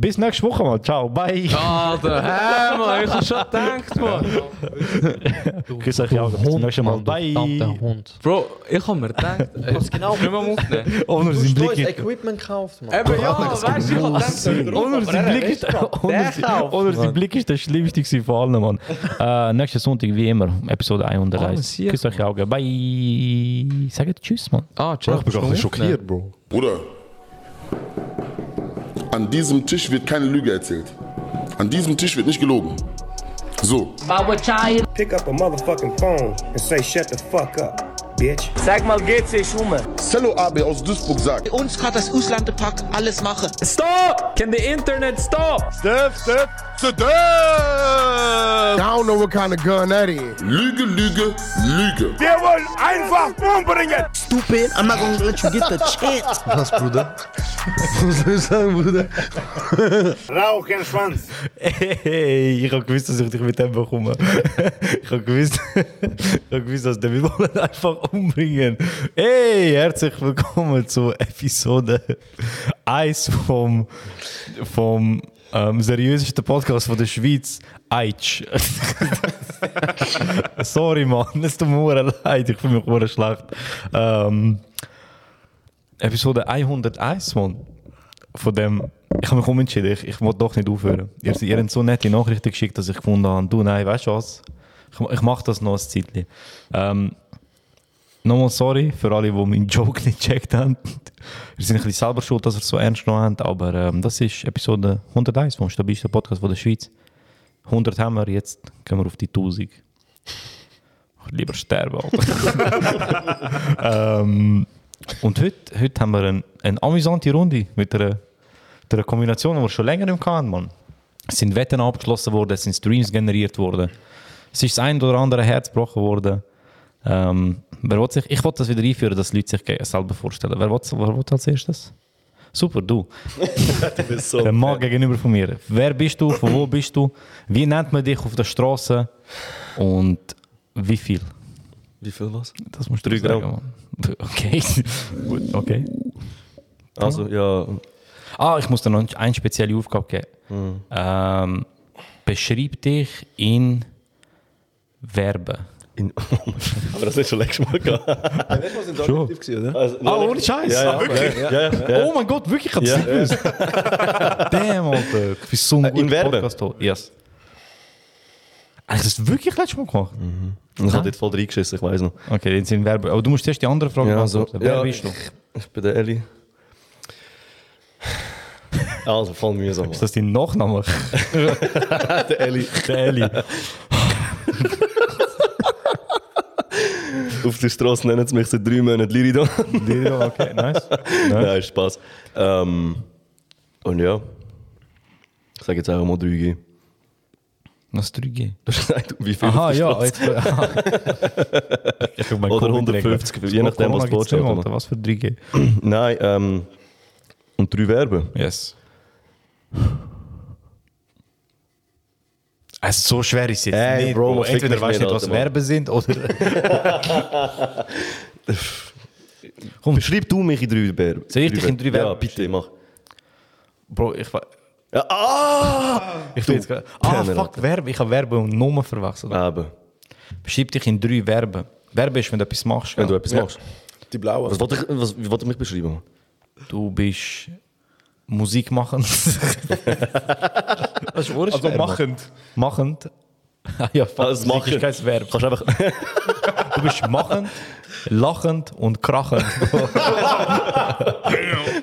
Bis nächste Woche, Mann. Ciao, bye. Alter, hä, Mann, ich hab schon gedacht, Mann. Küss euch auch. Bis zum nächsten Mal. Bye. Hund. Bro, ich hab mir gedacht, was genau können wir aufnehmen? Ohne Du sein hast neues Blick. Equipment gekauft, Mann. Eben ja, weißt du, ich hab gedacht, Ohne sein Blick ist ohne sein- ohne sein Blick ist der schlimmste gewesen von allen, Mann. Äh, nächsten Sonntag, wie immer, Episode Oh, 101. shit, Küss euch Augen. Bye. Sagt Tschüss, Mann. Ah, Ich bin gerade schockiert, Bro. Bruder, an diesem Tisch wird keine Lüge erzählt. An diesem Tisch wird nicht gelogen. So. Pick up a motherfucking phone and say shut the fuck up, bitch. Sag mal, geht's sich um? Cello AB aus Duisburg sagt, Uns kann das Auslanderpack alles machen. Stop! Can the internet stop? I don't know what kind of gun that is. Lüge, Lüge, Lüge. Wir wollen einfach umbringen! Stupid, I'm not gonna let you get the chance. Was, Bruder? Was soll ich sagen, Bruder? Rauchenschwanz! Hey, ich hab gewusst, dass ich dich mit dem bekomme. ich hab gewusst, ich hab gewusst, dass der wir wollen einfach umbringen. Hey, herzlich willkommen zu Episode 1 vom, vom ähm, seriösesten Podcast von der Schweiz. Eitsch. Sorry, Mann, es tut mir leid, ich fühle mich verdammt schlecht. Ähm, Episode 101, Mann. Von dem, ich habe mich umentschieden, ich, ich wollte doch nicht aufhören. Ihr, ihr habt so nette Nachrichten geschickt, dass ich gefunden habe, du, nein, weißt du was? Ich, ich mache das noch ein Zeitchen. Ähm, Nochmal sorry für alle, die meinen Joke nicht gecheckt haben. Wir sind ein bisschen selber schuld, dass wir es so ernst genommen haben, aber ähm, das ist Episode 101 vom stabilsten Podcast von der Schweiz. 100 haben wir, jetzt gehen wir auf die 1000. Lieber sterben, Alter. ähm, und heute, heute haben wir eine, eine amüsante Runde mit einer, einer Kombination, die wir schon länger im hatten, Mann. Es sind Wetten abgeschlossen worden, es sind Streams generiert worden. Es ist das ein oder andere Herz gebrochen worden. Ähm, wer will sich, ich wollte das wieder einführen, dass Leute sich selber vorstellen. Wer will, wer will als erstes? Super, du. Der Mann gegenüber von mir. Wer bist du? Von wo bist du? Wie nennt man dich auf der Straße? Und wie viel? Wie viel was? Das musst du Drei sagen. Mann. Okay. Gut, okay. Also, ja. Ah, ich muss dir noch eine spezielle Aufgabe geben. Ähm, beschreib dich in Verben. In, aber das ist schon letztes Mal gehabt. Schon. oder? Also, Ah, ohne Scheiß. Ja, ja, Ah, wirklich? Ja, ja, ja. Oh mein Gott, wirklich? Ich hab's Ja, nicht gewusst. Damn, Alter. Ich bin so ein Äh, in? Podcast. hier. Yes. Hast du das wirklich letztes Mal gemacht? Ich habe jetzt voll reingeschissen, ich weiß noch. Okay, jetzt sind Verben. Aber du musst erst die andere Frage Ja, beantworten. Wer Ja. bist du? Ich bin der Eli. Also, voll mühsam. Ist das dein Nachname? der Eli. Der Eli. Auf der Straße nennen sie mich seit drei Monaten Liridon. Lirio, okay, nice. nice. Nein, Spaß. Ähm, und ja, ich sage jetzt auch mal 3G. Was 3G? Du hast gesagt, wie viel Aha, ja. Jetzt, aha. ich mein Oder Covid 150, geregelt. je nachdem, was oder? Alter. Was für 3G? Nein, ähm, und drei Verben. Yes. Also so schwer ist es jetzt Ey, nicht, Bro, Bro. Entweder weißt du nicht, was. Verben sind, oder... Komm, beschreib du mich in drei Verben. Soll ich dich in drei Ja, Verben bitte, mach. Bro, ich... Ja, ah! Ich bin jetzt gerade... Ah, fuck, Verben. Ich habe Verben und Nomen verwechselt. Eben, Beschreib dich in drei Verben. Verben ist, wenn du etwas machst. wenn du gell? etwas machst. Die blaue. Was wollte ich, was, wie wollte ich mich beschreiben? Du bist... Musik machen. das ist Also machend. Machend. Ah ja, fuck, Also machen. ist kein Verb. Kannst einfach... Du bist machend, lachend und krachend.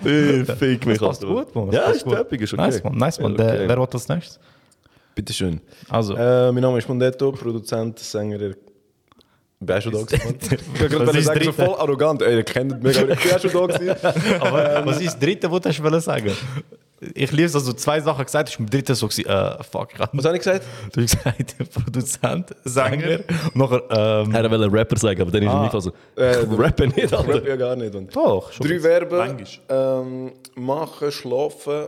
Äh, Fick mich. passt Alter. gut, Mann. Das Ja, passt ist gut. töpig, ist okay. Nice, man. Nice, man. Okay. Der, wer will als nächstes? Bitteschön. Also, Äh, mein Name ist Mondetto, Produzent, Sänger. Auch schon da gewesen. Ich Was gerade sagen, so voll arrogant. Ey, ihr kennt mich, aber ich bin auch schon da gewesen. aber was ist das dritte, was du hast sagen? Ich liebe es, dass du zwei Sachen gesagt hast, beim dritten so gewesen, äh, fuck, Was habe ich gesagt? du hast gesagt, Produzent, Sänger, und nachher, ähm, Er wollte Rapper sagen, aber dann ist er Ah. nicht also. Äh, Rappen nicht, Ich Alter. rappe ja gar nicht. Und doch, schon. Drei Verben. Ähm, machen, schlafen,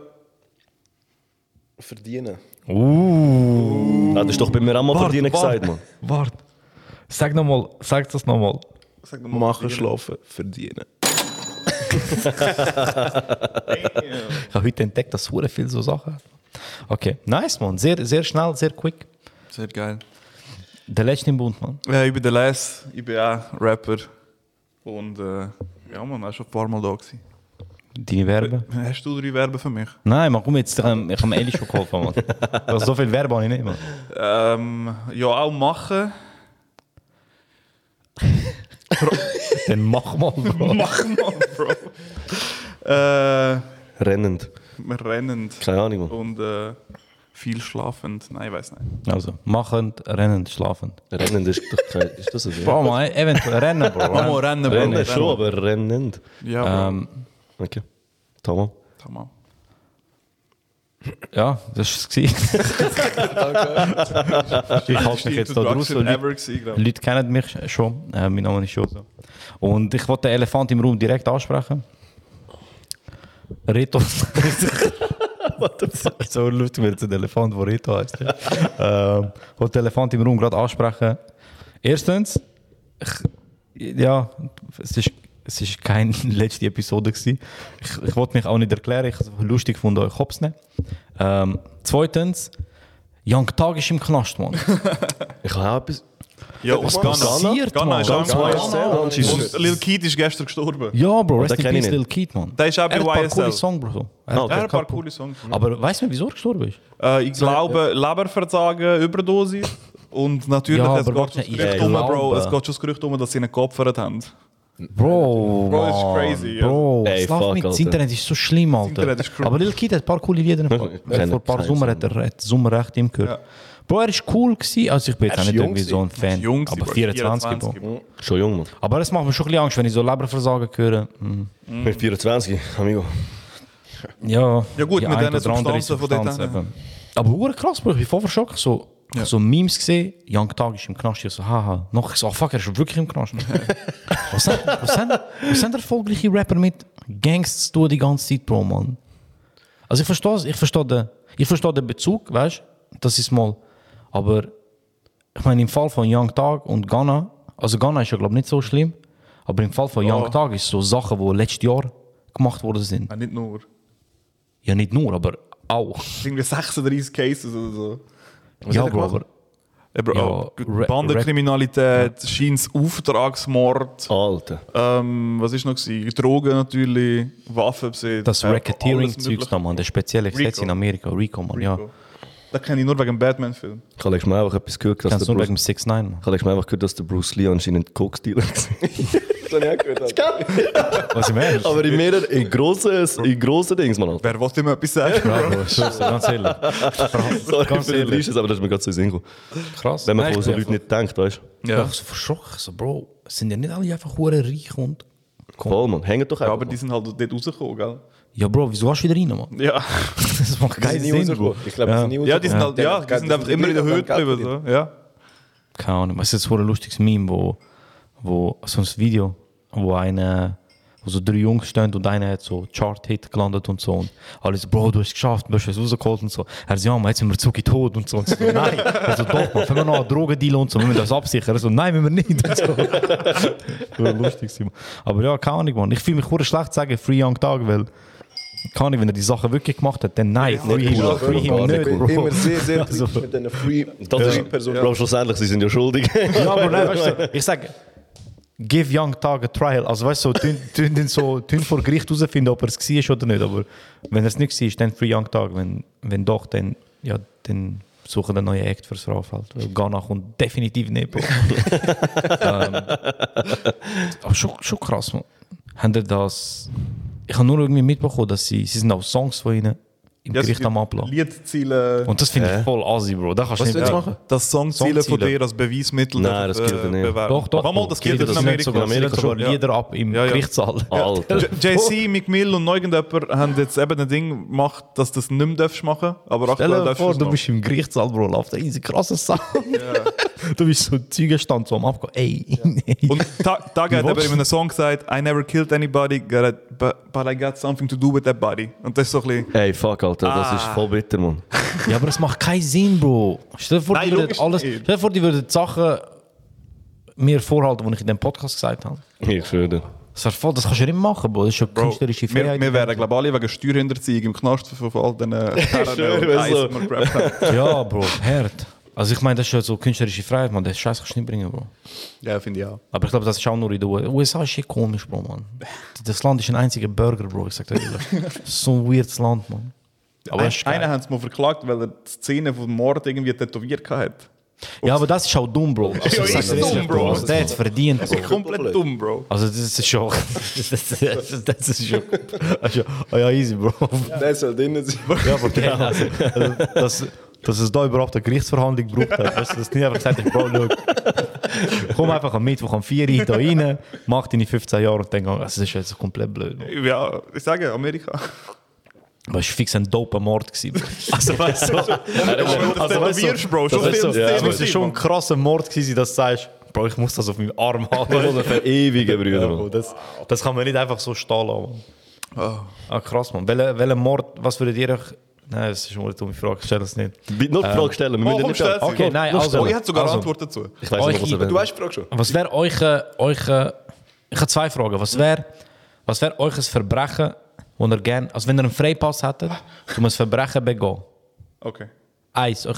verdienen. Uh, Ah, das ist doch bei mir auch mal Wart, verdienen wart. gesagt, Mann. warte. Sag nochmal, sag das nochmal. Machen, schlafen, verdienen. ich habe heute entdeckt, dass hure viel so Sachen hat. Okay, nice, man. Sehr, sehr schnell, sehr quick. Sehr geil. Der letzte im Bund, man. Ja, ich bin der Les, ich bin auch Rapper. Und äh, ja, man, auch schon ein paar Mal da gewesen. Deine Werbe? Hast du drei Werbe für mich? Nein, man, komm jetzt, ich habe ich hab Eli schon geholfen, man. Also, so viel Werbe habe ich nicht, man. Ähm, ja, auch machen. Dann mach mal, Bro. Mach mal, Bro. äh, Rennend. rennend. Keine Ahnung, man. Und äh, viel schlafend. Nein, ich weiß nicht. Also, machend, rennend, schlafend. Rennend ist doch kein. Ist das so? Bro, man, eventuell rennen, Bro. Mal rennen, Bro. Rennen schon, aber rennend. Ja, Bro. Ähm, Okay. Tamam. Tamam. Ja, das war es. ich halte mich jetzt da draus. Leute. Leute kennen mich schon. Äh, mein Name ist schon so. Und ich wollte den Elefant im Raum direkt ansprechen. Reto. What the fuck? So lustig, weil es ein Elefant, der Reto heißt. Ähm, ich wollte den Elefant im Raum gerade ansprechen. Erstens, ich, ja, es ist, es ist keine letzte Episode gewesen. Ich, ich wollte mich auch nicht erklären. Ich habe es lustig gefunden, euch Hops nehmen. Ähm, zweitens, Young Tag ist im Knast, Mann. Ich habe etwas. Ja, und Ghana. passiert, Ghana Mann? ist. Knast. YSL, Und Jesus. Lil Keat ist gestern gestorben. Ja, Bro, rest in peace. Lil Keat, man. Der ist auch Er bei hat ein paar YSL. coole Songs, Bro. so. Er hat okay. Er hat ein paar coole Songs. Aber weißt du, wieso er gestorben ist? Äh, ich glaube, Leberversagen, Überdosis. Und natürlich, Ja, es aber geht schon das Gerücht um, Bro. Es geht schon das Gerücht um, dass sie ihn geopfert haben. Bro, Bro, das ist Mann. crazy, ja. Bro, Ey, Slav fuck, mit das Alter. Internet ist so schlimm, Alter. Internet ist crazy. Aber Lil Keat hat ein paar coole Lieder. Vor ein paar Sommer hat er hat Sommer recht ihm gehört. Ja. Bro, er ist cool gewesen. Also ich bin jetzt auch nicht jung irgendwie so ein Fan. Jung aber Bro. 24, Bro. Bro. Schon jung, man. Aber es macht mir schon ein bisschen Angst, wenn ich so Leberversagen höre. Hm. Mit 24, amigo. Ja, Ja gut, mit diesen Substanzen von dort. Aber krass, Bro. Ich bin voll verschockt. So, Ja. so Memes gesehen, Young Tag ist im Knast. Ich so, haha. Noch so, oh, fuck, er ist wirklich im Knast. was, sind, was, sind, was sind erfolgreiche Rapper mit Gangs zu tun die ganze Zeit, Bro, Mann? Also ich verstehe ich verstehe den, ich verstehe den Bezug, weißt du? Das ist mal. Aber ich meine, im Fall von Young Tag und Ghana, also Ghana ist ja, glaube ich, nicht so schlimm. Aber im Fall von Young Ja. Tag ist so Sachen, die letztes Jahr gemacht worden sind. Ja, nicht nur. Ja, nicht nur, aber auch. Irgendwie 36 Cases oder so. Ja, Bro, aber Ja, auch Ra- Bandenkriminalität, scheint Auftragsmord. Alter. Ähm, was ist noch gewesen? Drogen natürlich, Waffenbesitz. das äh, Racketeering-Zeugs man, das spezielle Gesetz in Amerika, Rico, man, ja. Das kenne ich nur wegen dem Batman-Film. Ich habe letztes Mal einfach etwas gehört, dass Kannst der du nur wegen Bruce, dem 6 9 man. ich habe letztes Mal einfach gehört, dass der Bruce Lee anscheinend Coke-Dealer war. Das habe ich auch gehört. Was im Ernst? Aber in mehreren, in grossen, in grossen Dings, man. Alter. Wer wollte ihm etwas sagen? Ja, ich schwör's dir, ganz ehrlich. Sorry Ganz für den. Liches, aber das ist mir gerade so in Sinn gekommen. Krass. Wenn man Nein, von ich so Leuten nicht denkt, weißt du? einfach- Ich bin so verschrocken, so, Bro, sind ja nicht alle einfach hure reich und... Voll, man. Hängt doch Ja, einfach. aber die sind halt dort rausgekommen, gell? Ja, Bro, wieso hast du wieder rein, man? Ja. Das macht keinen Sinn, Bro. Ich glaube, Ja. die sind nie Ja, die sind, rausgekommen. halt, ja, die sind einfach immer in der Höhe geblieben. So. Ja. keine Ahnung, es ist jetzt so ein lustiges Meme, wo, wo so ein Video, wo eine, wo so drei Jungs stehen und einer hat so Chart-Hit gelandet und so und alle so, Bro, du hast es geschafft, du hast es rausgeholt und so. Er so, ja, man, jetzt sind wir Zuki tot und so. Und so nein, er so, doch, man, wenn wir noch einen Drogendeal und so, wir müssen das absichern. Er so, nein, müssen wir nicht. Und so. Das war lustig. Mann. Aber ja, keine Ahnung, man. Ich fühle mich hure schlecht zu sagen, Free Young Tag, weil, keine Ahnung, wenn er die Sachen wirklich gemacht hat, dann nein, free him, cool, free him nicht, Bro. Immer sehr, sehr Also- mit diesen Free, Das Free ist, Personen. Bro, schlussendlich, sie sind ja schuldig. Ja, aber nein, weißt du, ich sage, give Young Tag a trial. Also weißt du, so, tun, tun, den so, tun vor Gericht herausfinden, ob er es war oder nicht. Aber wenn er es nicht war, dann Free Young Tag. Wenn, wenn doch, dann, ja, dann suchen einen neuen Act fürs Strafeld. Weil Ghana kommt definitiv nicht. Ähm, aber schon, schon krass, man. Haben das... Ich habe nur irgendwie mitbekommen, dass sie... Sie sind auch Songs von ihnen im Ja, Gericht am Abladen. Liederziele. Und das finde ich voll assi, Bro. Das kannst du Was nicht du machen. machen? das Songziele von dir als Beweismittel Nein, das gilt nicht. bewerben. Doch, doch. Mal, das gilt in das Amerika. sogar, In Amerika schon. Lieder ab im Ja, ja. Gerichtssaal. Alter. JC, McMill und irgendjemand haben jetzt eben ein Ding gemacht, dass du das nicht mehr darfst machen aber Stell aktuell dir darfst vor, es du bist im Gerichtssaal, Bro, läuft ein easy krasser Sound. Du bist so Zeugenstand so am Abgehen. Ey. Und Tag hat eben willst in einem Song gesagt, I never killed anybody, but, but I got something to do with that body. Und das ist so ein bisschen... Ey, fuck, Alter, das ist Ah. voll bitter, man. ja, aber es macht keinen Sinn, Bro. Stell dir vor, Nein, die würden alles. nicht. Stell dir vor, die würden die Sachen mir vorhalten, die ich in dem Podcast gesagt habe. Ich schwöre. Das, voll, das kannst du ja nicht machen, Bro. Das ist schon Bro, künstlerische wir, Freiheit. wir wären, glaube ich, alle wegen Steuerhinterziehung im Knast von all diesen Herren und wenn so. Eis, die wir gerappt haben. ja, Bro, hart. Also ich meine, das ist ja so künstlerische Freiheit, man. Das Scheiß kannst du nicht bringen, Bro. Ja, finde ich auch. Aber ich glaube, das ist auch nur in den USA. ist shit komisch, Bro, man. Das Land ist ein einziger Burger, Bro. Ich sag dir ehrlich. Das ist so ein weirdes Land, man. Aber Ein, es ist einen haben sie mal verklagt, weil er die Szene vom Mord irgendwie tätowiert hat. Ja, aber das ist auch dumm, Bro. Also, Ja, ist dumm, Bro. Also, der hat es verdient, Bro. Komplett dumm, Bro. Also das ist schon... Das, das, das ist schon... Also, oh ja, easy, Bro. Der soll drinnen sein. Ja, aber okay, also, also, dass, es da überhaupt eine Gerichtsverhandlung gebraucht hat. Weißt du, dass nicht einfach gesagt hast, Bro, schau, komm einfach am Mittwoch um 4 Uhr hier rein, mach deine 15 Jahre und. Also, das ist jetzt komplett blöd. Ja, ich sage Amerika. Aber es war fix ein doper Mord. Also weißt du... Also, weißt du, Bro. Schon Das ist so, viel ja, muss schon ein krasser Mord gewesen sein, dass du sagst, Bro, ich muss das auf meinem Arm haben. Oder verewigen, Brüder. Ja, Mann. Das, das kann man nicht einfach so stehen lassen. Mann. Ah, krass, man. Welcher welcher Mord, was würdet ihr euch... Nein, das ist eine dumme Frage, stell das nicht. Bitte nur die Frage stellen, wir Oh, müssen nicht stell sie. Okay, nein, Oh, also... ich hätte sogar also, eine Antwort dazu. Ich weiß nicht, was Du hast die Frage schon. Was wäre euch, euch, ich habe zwei Fragen. Was wäre, was wäre euch ein Verbrechen, wo ihr gerne, also wenn ihr einen Freipass hättet, um ein Verbrechen begehen? Okay. Eins,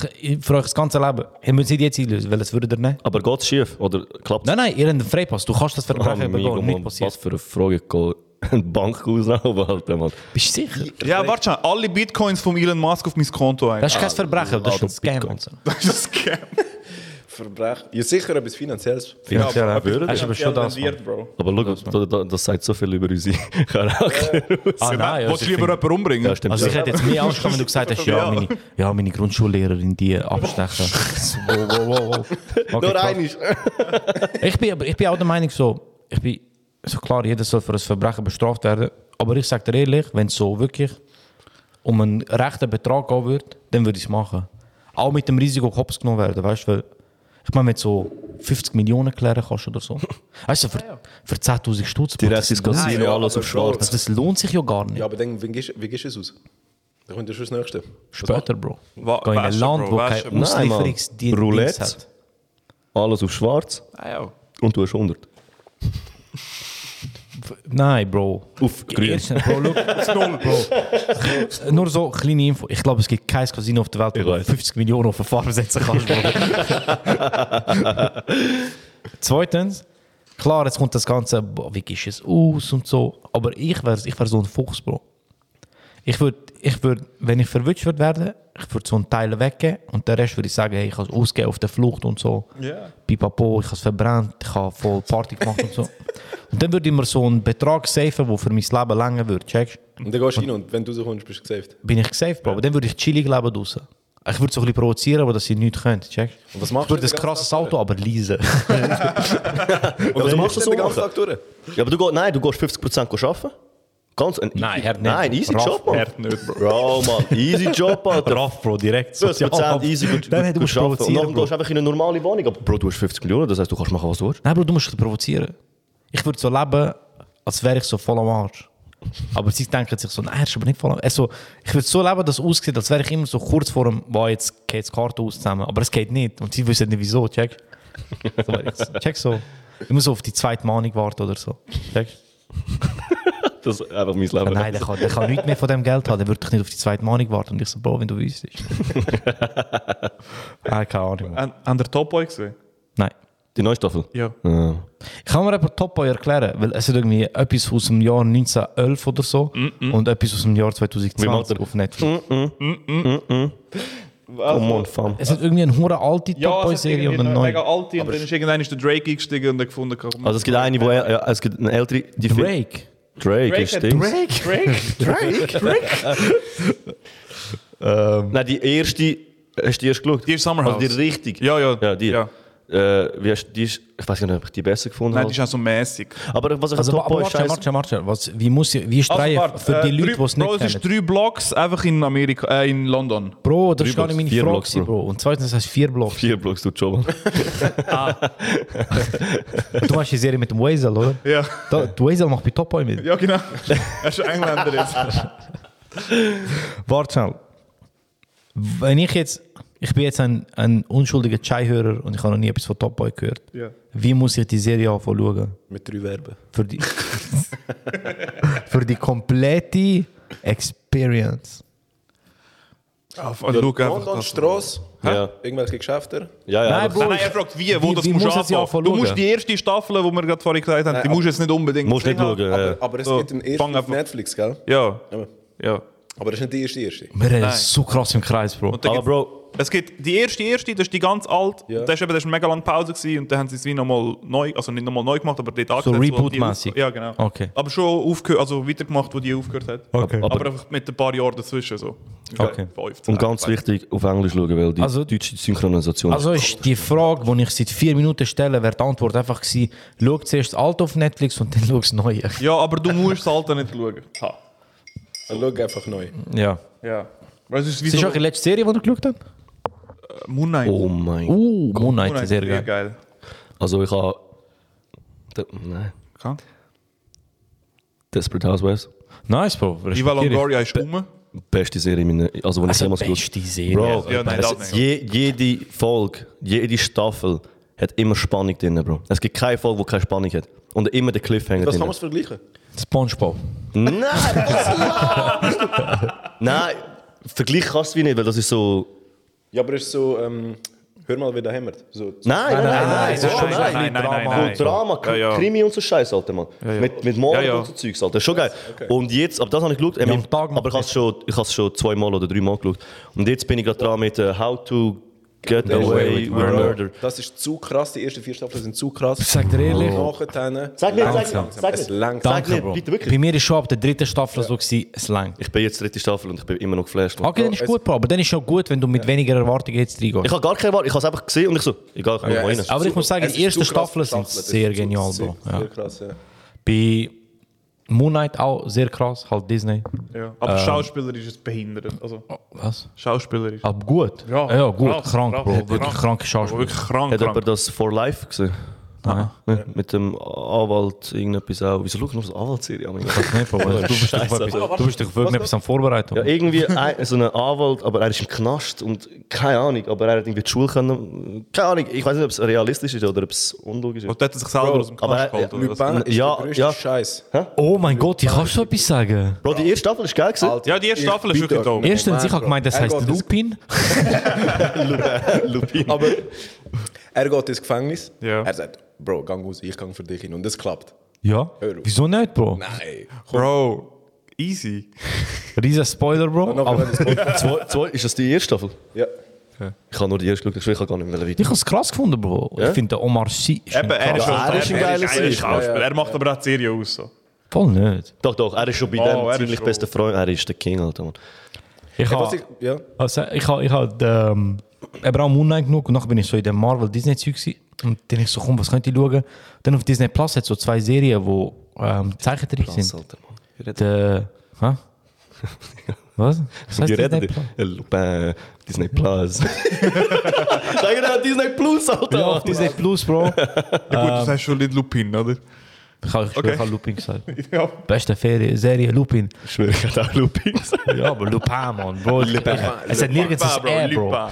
für euch das ganze Leben. Ihr müsst nicht jetzt einlösen, weil es würde ihr nicht. Aber geht es schief? Oder klappt es? Nein, nein, ihr habt einen Freipass. Du kannst das Verbrechen begehen, Amigo, nicht passiert. Was für eine Frage. Go- Eine Bank ausrauben, Alter, Mann. Bist du sicher? Ja, warte schon. Alle Bitcoins von Elon Musk auf mein Konto ein. Das ist kein Verbrechen, das ist ein Scam. Das ist ein Scam. Verbrechen. Ja, sicher etwas Finanzielles. Finanziell aber- auch. Hast aber schon das. Bro. Aber schau, das, das sagt so viel über unsere Charakter. Ah, nein, Willst also du ich lieber jemanden umbringen? Ja, stimmt. Also ich hätte jetzt mehr Angst gehabt, wenn du gesagt hast, ja, Ja. meine, ja, meine Grundschullehrerin, die abstechen. So, wow, wow, wow, wow. Nur krass. einig. Ich bin, aber ich bin auch der Meinung so, ich bin, so klar, jeder soll für ein Verbrechen bestraft werden, aber ich sage dir ehrlich, wenn es so wirklich um einen rechten Betrag gehen würde, dann würde ich es machen. Auch mit dem Risiko Hops genommen werden, weißt du, ich meine, mit so 50 Millionen klären kannst oder so. Weißt du, für, für 10.000 Stutz. Direkt das, ins Casino, ja, alles auf schwarz. das, das lohnt sich ja gar nicht. Ja, aber dann, wie gehst, du es aus? Dann kommt das Nächste. Später, Bro. Wa- Geh in ein Land, Bro, wo kein. Auslieferungsdienst Roulette. hat. Alles auf schwarz Ah, ja. und du hast 100. Nein, Bro. Auf grün. Erstens, Bro, look. Bro. Nur so kleine Info. Ich glaube, es gibt kein Casino auf der Welt, wo du weiß. 50 Millionen auf eine Farbe setzen kannst. Bro. Zweitens, klar, jetzt kommt das Ganze, boah, wie gehst du es aus und so. Aber ich wäre ich wär so ein Fuchs, Bro. Ich würde, ich würd, wenn ich verwünscht würde werden, ich würde so einen Teil weggeben und den Rest würde ich sagen, hey, ich habe es ausgegeben auf der Flucht und so. Ja. Pipapo, ich habe es verbrannt, ich habe voll Party gemacht und so. Und dann würde ich mir so einen Betrag safen, der für mein Leben länger würde, checkst Und dann gehst du rein und wenn du rauskommst, bist du gesaved. Bin ich gesaved, Bro. Aber dann würde ich chillig leben draussen. Ich würde so ein bisschen provozieren, aber dass sie nichts können, checkst Und was machst Ich du würde ein krasses Auto, aber leisen. Und was machst du so den ganzen? Tag durch? Ja, aber du gehst, nein, du gehst 50% arbeiten. Ganz ein Nein, er nicht. Nein, easy Raff, Job, Mann. Nicht, Bro. Bro, Mann, easy Job, Alter. Raff, Bro, direkt. 50% easy gut, Dann hätte gut du. Und provozieren, dann Bro. gehst du einfach in eine normale Wohnung. Aber Bro, du hast 50 Millionen, das heißt, du kannst machen, was du willst. Nein, Bro, du musst provozieren. Ich würde so leben, als wäre ich so voll am Arsch. Aber sie denken sich so, nein, ist aber nicht voll am also, Ich würde so leben, dass es aussieht, als wäre ich immer so kurz vor dem, wow, jetzt geht die Karte aus zusammen. Aber es geht nicht. Und sie wissen nicht wieso, check. So, check so. Ich muss so auf die zweite Mahnung warten oder so. Check. Das ist einfach mein Leben. Nein, der kann, der kann nichts mehr von dem Geld haben. Der würde ich nicht auf die zweite Mahnung warten. Und ich so, Bro, wenn du wüsstest. Nein, keine Ahnung. An, an der Top Boy gesehen? Nein. Die neue Staffel? Ja. Ja. Ich kann mir aber Top Boy erklären, weil es ist irgendwie etwas aus dem Jahr 1911 oder so und etwas aus dem Jahr 2020 er? auf Netflix. Come on, fam. Es ist irgendwie eine hure alte Top Ja, Boy es ist Serie und eine neue. mega alte und dann ist irgendwann ist der Drake eingestiegen und hat gefunden, komm, Also es gibt eine, wo er, ja, es gibt eine ältere, die Drake. Drake, Drake Dings. Drake? Drake? Drake? Nein, die erste, hast du die erst geschaut? Die ist Summer Also die House. richtig? Ja, ja. Ja, die. Ja. Äh, wie hast, die ist, ich weiß nicht, ob ich die besser gefunden Nein, habe. die ist auch so mäßig. aber was ich Also, an aber Top Boy warte, scheiße... warte, warte. Was, wie, muss, ich- wie ist drei warte, für die äh, Leute, die es Bro, nicht es ist drei Blocks einfach in Amerika, äh, in London. Bro, das Drei ist gar nicht meine vier Frage, Blocks, gewesen, Bro. Und zweitens, das heißt vier Blocks. Vier Blocks, du Job. Du machst die Serie mit dem Weasel, oder? Ja. Da, der Weasel macht bei Top Boy mit. Ja, genau. er ist ein Engländer jetzt. Warte schnell. Wenn ich jetzt ich bin jetzt ein, ein unschuldiger Chai-Hörer und ich habe noch nie etwas von Top Boy gehört. Ja. Wie muss ich die Serie anfangen schauen? Mit drei Verben. Für die, für die komplette Experience. Ah, schau einfach. London, dass- Strasse, Ja. irgendwelche Geschäfte. Ja, ja. Nein, einfach- Bro, Nein, nein, er fragt wie, wo Wie- das wie musst muss ja anfangen. anfangen Du musst die erste Staffel, die wir gerade vorhin gesagt haben, die musst du jetzt nicht unbedingt Musst nicht schauen. Ja. Aber es So, gibt einen ersten fang auf einfach- Netflix, gell? Ja, Ja. ja. Aber das ist nicht die erste erste. Wir reden so krass im Kreis, Bro. Aber gibt's- Bro, Es gibt die erste, erste, das ist die ganz alt. Ja. Das ist eben das ist eine mega lange Pause gewesen, und dann haben sie es wie nochmal neu, also nicht nochmal neu gemacht, aber dort So angesetzt, wo die Reboot-mäßig? auf- Ja, genau. Okay. Aber schon aufgehört, also weitergemacht, wo die aufgehört hat. Okay. Aber, einfach mit ein paar Jahren dazwischen so. Okay. Fünf, und zehn, ganz vielleicht. wichtig, auf Englisch schauen, weil die Also- deutsche Synchronisation Also ist die Frage, die ich seit vier Minuten stelle, wäre die Antwort einfach gewesen, schau zuerst das Alte auf Netflix und dann schau das Neue. Ja, aber du musst das Alter nicht schauen. Ha. Dann schau einfach neu. Ja. Ja. Weil es ist wie Das ist so auch die letzte Serie, die du geschaut hast? Moon Knight. Oh mein Gott. Uh, Moon Knight, Moon Knight, sehr geil. Also ich habe... Nein. Okay. Desperate Housewives. Nice, Bro. Ich. Longoria ist rum. Beste Serie, meine, also wenn ich Also jemals geschaut beste Serie. Bro, Ja, nein, es, das je, jede Folge, jede Staffel hat immer Spannung drin, Bro. Es gibt keine Folge, die keine Spannung hat. Und immer der Cliffhanger Was drin. kann man es vergleichen? Spongebob. Nein, was Nein, Vergleich kannst du wie nicht, weil das ist so... Ja, aber es ist so, ähm, hör mal, wie der hämmert. So, Nein, nein, nein, nein, es ist so, schon nein, ein bisschen Drama. nein. So Drama, Ja, ja. Krimi und so Scheiß, Alter, Mann. Mit, mit Mord Ja, ja. und so Zeugs, Alter. Das ist schon geil. Und jetzt, aber das habe ich geschaut, ähm, aber ich habe es schon, ich habe es schon zweimal oder dreimal geschaut. Und jetzt bin ich gerade dran mit äh, How to Get Away with Murder. Das ist zu krass, die ersten vier Staffeln sind zu krass. Sag dir ehrlich. Nachher, Sag nicht, sag sag es langt. Sag Danke, Bro. bitte wirklich. Bei mir ist schon ab der dritten Staffel so gewesen, es lang. Ich bin jetzt dritte Staffel und ich bin immer noch geflasht. Okay, dann ist gut, Bro. Aber dann ist schon gut, wenn du mit weniger Erwartungen jetzt reingehst. Ich habe gar keine Erwartung, ich habe es einfach gesehen und ich so, egal, ich komme Ja, mal es rein. Aber ich muss sagen, es die ersten Staffeln sind sehr Es genial, Bro. Sehr Ja. krass, ja. Bei Moon Knight auch sehr krass, halt Disney. Ja. Aber Schauspieler ist es behindert. Also, Was? Schauspieler ist Aber gut. Ja, Ja, gut. krass, krank, krass. Bro. Wirklich krank. kranke Schauspieler. wirklich krank. Hat krank. jemand das For Life gesehen? Nein. Ne? Mit dem Anwalt irgendetwas auch. Wieso schaust du noch so eine Anwaltsserie an? Das nicht. Du bist doch auf etwas- du bist doch auf irgendetwas am Vorbereiten. Ja, irgendwie ein, so ein Anwalt, aber er ist im Knast und keine Ahnung, aber er hat irgendwie die Schule können. Keine Ahnung, ich weiß nicht, ob es realistisch ist oder ob es unlogisch ist. Und hat sich selber aus dem Knast er- geholt. oder was? Lupin ist Ja, der ja. Scheiß. Oh mein Gott, ich kann schon etwas sagen. Bro, die erste Staffel ist geil gewesen. Ja, die erste Staffel ist wirklich dope. Erstens, ich habe gemeint, das Er heißt geht ins- Lupin. Aber er geht ins Gefängnis. Ja. Er sagt, Bro, gang raus, ich gang für dich hin. Und das klappt. Ja. Hör auf. Wieso nicht, Bro? Nein. Bro, easy. Riesen Spoiler, Bro. Noch Aber Zwei, zwei, ist das die erste Staffel? Ja. Ich habe nur die erste geschaut, ich kann gar nicht mehr ich weiter. habe es krass gefunden, Bro. Ja? Ich finde, Omar Sy ist Eben, ein er ist, schon, er ist ein geiler er Sieg. Schauspieler. Er macht aber auch die Serie aus. So. Voll nicht. Doch, doch, er ist schon bei Oh, dem er ist ziemlich bester Freund. Er ist der King, Alter. Mann. Ich Ja, habe ich, ja. also, ich habe ich habe ähm, eben auch Moon Knight genug und nachher bin ich so in dem Marvel Disney und dann ich so komm was könnte ich schauen dann auf Disney Plus hat so zwei Serien wo ähm, Zeichentrick sind Alter, Mann. der hä? was was heißt Die Disney Plus? Lupin, Disney Plus. Sagen wir Disney Plus, Alter. ja auf Disney Plus Bro Ja, gut, du sagst schon nicht Lupin, oder? ich habe ich Okay. habe Lupin gesagt Ja. beste Ferie Serie Lupin Ich schwöre, ich auch Lupin gesagt. ja aber Lupin man Bro es hat nirgends ein R Bro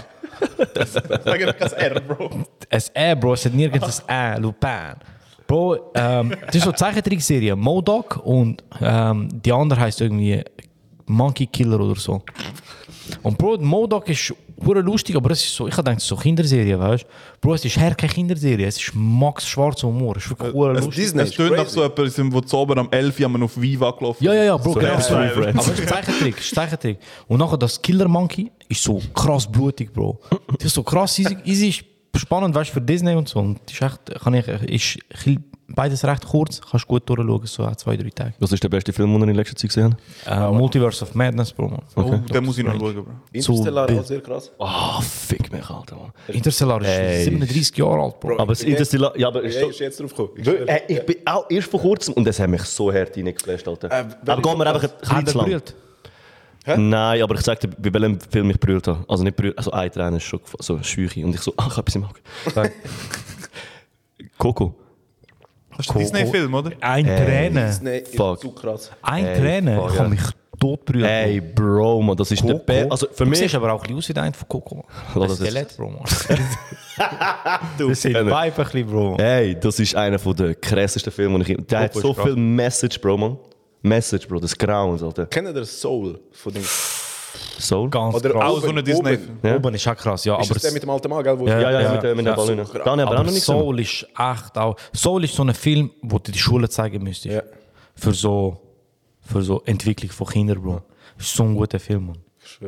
Sag einfach R, Bro. ein E, Bro, es hat nirgends ein E, Lupin. Bro, ähm, das ist so eine Zeichentrickserie, Modok und ähm, die andere heißt irgendwie Monkey Killer oder so. Und Bro, Modok ist hure lustig, aber es ist so, ich habe gedacht, es ist so Kinderserie, weißt du? Bro, es ist her keine Kinderserie, es ist Max schwarzer Humor, es ist wirklich hure Es lustig. Disney Es ist tönt nach so etwas, wo zu oben am 11 Uhr auf Viva gelaufen Ja, ja, ja, Bro, genau so. Aber es ist Zeichentrick, es ist Zeichentrick. Und nachher das Killer Monkey ist so krass blutig, Bro. Das ist so krass easy, easy ist spannend, weißt du, für Disney und so. Und das ist echt, kann ich, ist beides recht kurz, kannst du gut durchschauen, so zwei, drei Tage. Was ist der beste Film, den ihr in letzter Zeit gesehen habt? Äh, Multiverse of Madness, Bro. Man. Oh, den muss ich noch schauen, Bro. Interstellar So auch sehr krass. Ah, fick mich, Alter, Mann. Interstellar ist Ey. 37 Jahre alt, Bro. Aber das Interstellar, ja, aber ist Ja, ist jetzt drauf gekommen. Äh, ich bin auch erst vor kurzem und das hat mich so hart reingeflasht, Alter. Äh, aber gehen wir einfach ein bisschen Hat zu er lang. berührt? Nein, aber ich sag dir, bei welchem Film ich berührt habe. Also nicht berührt, also ein Tränen ist schon so Schüche. Und ich so, ach, ich hab etwas im Auge. Coco. Ist ein Disney-Film, oder? Ein Träne. Disney ist Fuck. zu krass. Ein Ey, Träne. fuck, Ich ja. mich totbrüllen. Ey, Bro, man, das ist der Bär. Also für du mich. siehst aber auch ein bisschen aus wie der eine von Coco. Das das Skelett, jetzt. Bro, man. Das sind Kenner. Vibe ein bisschen, Bro. Ey, das ist einer von der krassesten Filme, die ich. Der hat Coco so ist krass. viel Message, Bro, man. Message, Bro, das Grauens, Alter. Kennt ihr Soul von dem? Soul? Ganz Oder krass. Auch so eine Disney. Oben. Ja. Oben ist auch krass, ja. Ist aber das der mit dem alten Mann, gell? Wo Ja, Ja, ja, Ja. mit, der- mit der Ja, Ballone. so. Dann aber auch Aber noch nicht. Soul ist echt auch. Soul ist so ein Film, wo du die Schule zeigen müsstest. Ja. Für so, für so Entwicklung von Kindern, Bro. Ist so ein guter Film, Mann.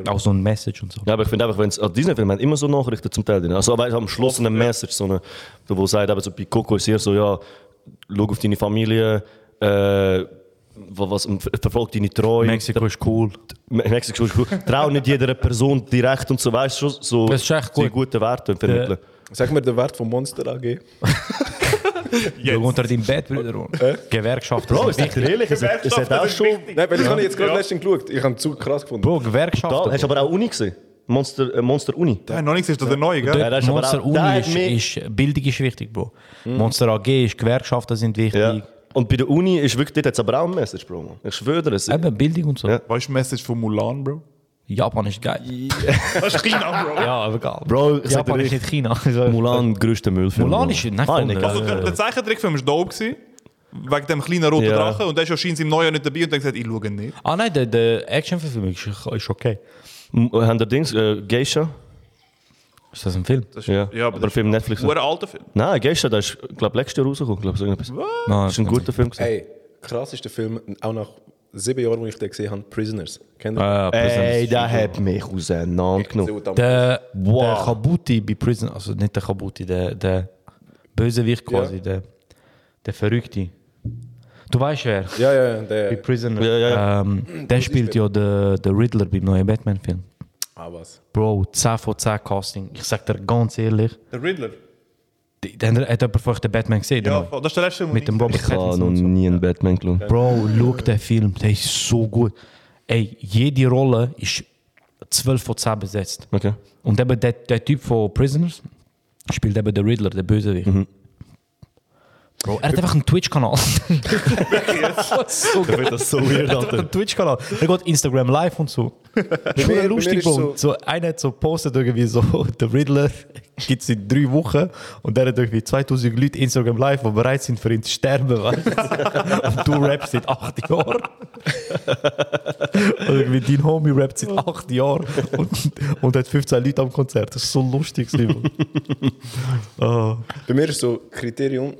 Auch so ein Message und so. Ja, aber ich finde einfach, wenn es an Disney Filme haben immer so Nachrichten zum Teil drin. Also aber am Schluss eine Message, so eine, wo sagt, aber so bei Coco ist eher so, ja, schau auf deine Familie, äh, was, was verfolg deine Treue. Mexiko ist cool. Me- Mexiko ist gut. Trau nicht jeder Person direkt und so, weißt du, schon so Das ist echt die gut. gute Werte vermitteln. Sag mir den Wert von Monster AG. Schau unter deinem Bett, Brüder. Mann. Gewerkschaften Bro, ist das ehrlich? Es, es hat auch schon... Nein, weil ich habe jetzt gerade letztens geschaut. Ich habe zu krass gefunden. Bro, Gewerkschaften. Da, hast du aber auch Uni gesehen? Monster, äh, Monster Uni. Ja, noch nichts ist das der neue, gell? Ja, das ist aber Monster auch- Uni ist, ist, Bildung ist wichtig, Bro. Monster AG ist, Gewerkschaften sind wichtig. Ja. Und bei der Uni ist wirklich, dort hat es aber auch ein Message, Bro. Ich schwöre dir, es Eben, Bildung und so. Ja. Weißt du die Message von Mulan, Bro? Japan ist geil. Das ist China, Bro. Ja, aber egal. Bro, ich Japan ist nicht China. Mulan, größter Müllfilm. Mulan ist nicht Ah, nicht geil. Also der, Zeichentrickfilm war dope. Gewesen, wegen dem kleinen roten Ja. Drachen. Und der ist ja scheinbar im Neuen nicht dabei und dann gesagt, ich schaue nicht. Ah nein, der, der Actionverfilmung ist, ist okay. Haben der Dings, äh, Geisha? Ist das ein Film? Das ist, Ja, aber, aber das Film ist Netflix. ein alter Film. Nein, Geisha, der ist, glaube letztes Jahr rausgekommen. Glaub, so irgendetwas. Nein, Das ist ein guter Film. gewesen. Ey, krassester Film, auch nach sieben Jahren, wo ich den gesehen habe, Prisoners. Kennt ihr? Ah, Ey, der hat mich auseinandergenommen. Der, Wow. der Kabuti bei Prison, also nicht der Kabuti, der, der Bösewicht quasi, der, der Verrückte. Du weißt wer? Ja, ja, Bei der. Prisoner. Ja, ja, Ähm, der spielt ja den, den Riddler beim neuen Batman-Film. Ah, was? Bro, 10 von 10 Casting. Ich sag dir ganz ehrlich, Der Riddler. die- der- hat jemand von euch den Batman gesehen? den Ja, das ist der letzte Film. Mit dem Robert Ich habe noch nie einen Batman geschaut. Bro, schau den Film, der ist so gut. Ey, jede Rolle ist 12 von 10 besetzt. Okay. Und eben der, der Typ von Prisoners spielt eben der Riddler, der Bösewicht. Bro, er hat einfach einen Twitch-Kanal. so finde das so weird, Er hat einfach einen Twitch-Kanal. Er geht Instagram live und so. Schon bei lustig, ist Bro. so- So, einer hat so postet irgendwie so, der Riddler gibt es in drei Wochen und der hat irgendwie 2000 Leute Instagram live, die bereit sind für ihn zu sterben. Weißt? du? und du rappst seit acht Jahren. und irgendwie dein Homie rappt seit acht Jahren und, und hat 15 Leute am Konzert. Das ist so lustig. Ah. Bei mir ist so Kriterium,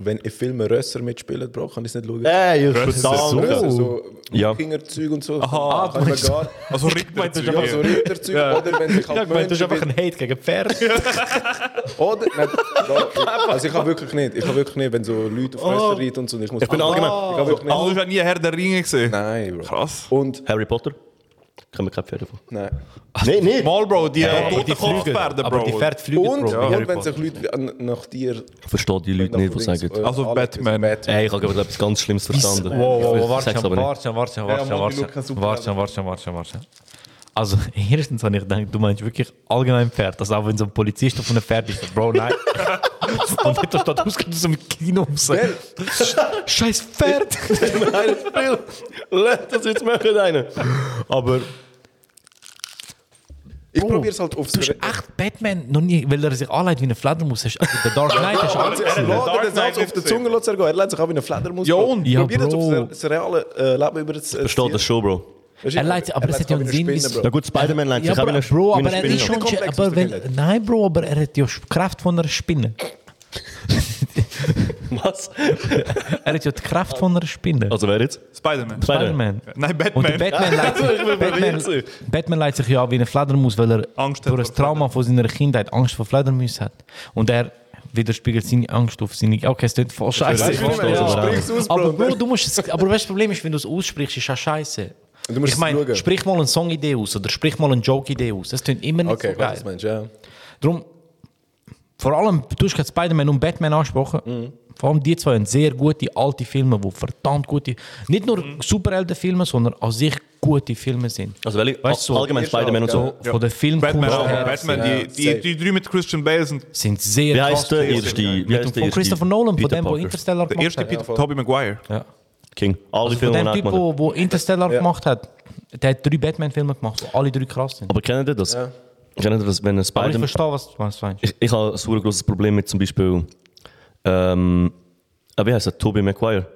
wenn in Filmen Rösser mitspielen, Bro, kann ich es nicht schauen. Ey, ich Rösser, total. Rösser, so Ja. Wikingerzeug und so. Aha, kann ich gar Also meinte, Ritter. du Ja, so Ritterzeug. Oder wenn sich Ich halt meine, das ist einfach ein Hate gegen Pferde. Oder? Nein, Bro, also ich habe wirklich nicht. Ich habe wirklich nicht, wenn so Leute auf Rösser reiten und so. Ich, muss Ich bin allgemein- Ich habe wirklich Also nicht. du hast nie Herr der Ringe gesehen? Nein, Bro. Krass. Und, Harry Potter? Kann mir kein Pferd davon. nein. Nein, nicht. Mal, Bro, die aber toten die fliegen. Kopfpferde, Aber die Bro. Pferde fliegen, Und, Bro. Harry und wenn sich Leute nach dir. Ich verstehe die Leute nicht, die sagen. äh, Also alle- Batman. Ey, ich habe gerade etwas ganz Schlimmes verstanden. Wow, wow, wow, warte, nicht. warte, warte, Ja, warte, die warte, super warte, warte, warte, warte. Also, erstens habe ich gedacht, du meinst wirklich allgemein Pferd. Also, auch wenn so ein Polizist auf einem Pferd ist, Bro, nein. Und nicht, da steht ausgeht aus einem Kino raus. Scheiß Pferd! Lass das jetzt machen, einer. Aber Ich probiere es halt aufs du hast echt Batman noch nie, weil er sich anleitet wie ein Fledermaus. Hast- Also, der Dark Knight du alles Er lässt den Satz auf der Zunge lassen ergehen. Er lässt sich auch wie eine Fledermaus. Ja, und? Ja, Probier das Bro. auf das reale äh, Leben über das. äh, Verstehe Ziel. das schon, Bro. Er leitet- aber er es leitet hat ja auch einen Sinn. Na gut, Spider-Man lenkt Ja, sich auch Bro, wie eine Bro, aber eine er Spinne. ist schon. Aber das wenn, nein, Bro, aber er hat ja die Kraft von einer Spinne. Was? Er hat ja die Kraft von einer Spinne. Also wer jetzt? Spider-Man. Spider-Man. Nein, Und Batman. der Batman leitet sich, Batman, Batman leitet sich ja wie ein Fledermaus, weil er Angst hat durch ein Trauma von seiner Kindheit Angst vor Fledermäusen hat. Und er widerspiegelt seine Angst auf seine... Okay, es klingt voll scheiße. Ja, aber Bro, du musst es... Aber weißt du, das Problem ist, wenn du es aussprichst, ist es scheiße. Du musst ich meine, sprich mal eine Songidee aus oder sprich mal eine Joke-Idee aus. Das klingt immer nicht Okay, so geil. was meinst du, ja. Darum, vor allem, du hast gerade Spider-Man und Batman angesprochen. Mhm. Vor allem die zwei haben sehr gute alte Filme, die verdammt gute, nicht nur Mhm. Superheldenfilme, sondern an sich gute Filme sind. Also welche? Weißt so- allgemein Spider-Man und so. Von der Filmkunst Batman, her Batman Ja, die, die, die drei mit Christian Bale sind sind sehr Wie heißt der erste? Wie heißt dem der von erste? Christopher Nolan, von Peter dem, der Parker. Interstellar der gemacht erste hat. Peter, Tobey Maguire. Ja. King. Alle Also von Filme, die dem Typ, der wo Interstellar gemacht hat, der hat drei Batman-Filme gemacht, die alle drei krass sind. Aber kennt ihr das? Kennt ihr das, wenn ein Aber ich Spider-Man... verstehe, was, du meinst. Ich, ich habe ein super großes Problem mit zum Beispiel... Ähm, ah, wie heißt er? Tobey Maguire.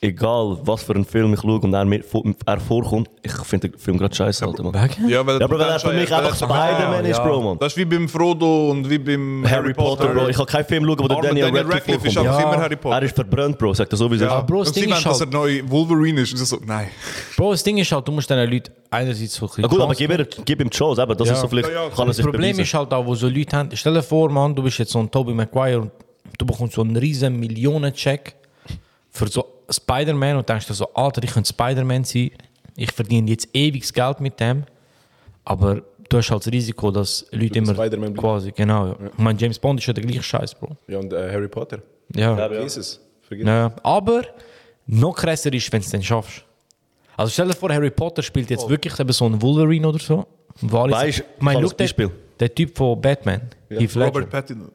Egal, was für einen Film ich schaue und er, mit, er vorkommt, ich finde den Film gerade scheiße, Alter, Mann. Ja, weil Ja, Bro, weil er für mich einfach Spider-Man ist, Bro, Mann. Das ist wie beim Frodo und wie beim Harry Potter, Bro. Ich kann keinen Film schauen, wo der Daniel, Daniel Radcliffe Radcliffe ist vorkommt. einfach Ja. immer Harry Potter. Er ist verbrannt, Bro. Sag das so, wie es ist. Aber Bro, das Und sie Ding wollen, ist dass er halt, neu Wolverine ist. Und so, nein. Bro, das Ding ist halt, du musst diesen Leuten einerseits so ein bisschen Ja, gut, aber gib, ihr, gib ihm die Chance, eben. Das Ja. ist so vielleicht, Ja, ja, kann er Das Problem beweisen. ist halt auch, wo so Leute haben, stell dir vor, Mann, du bist jetzt so ein Tobey Maguire und du bekommst so einen riesen Millionen-Check für so Spider-Man und denkst dir so, Alter, ich könnte Spider-Man sein, ich verdiene jetzt ewiges Geld mit dem, aber du hast halt das Risiko, dass Leute immer quasi, genau, ja. Ich meine, James Bond ist ja der gleiche Scheiß, Bro. Ja, und äh, Harry Potter. Ja. Vergiss es. Vergiss Ja, aber noch krasser ist, wenn du es dann schaffst. Also stell dir vor, Harry Potter spielt jetzt wirklich eben so einen Wolverine oder so. Weißt, sagen- ich meine, kann schau, ein Beispiel. der, der Typ von Batman, Heath Ledger. Robert Pattinson.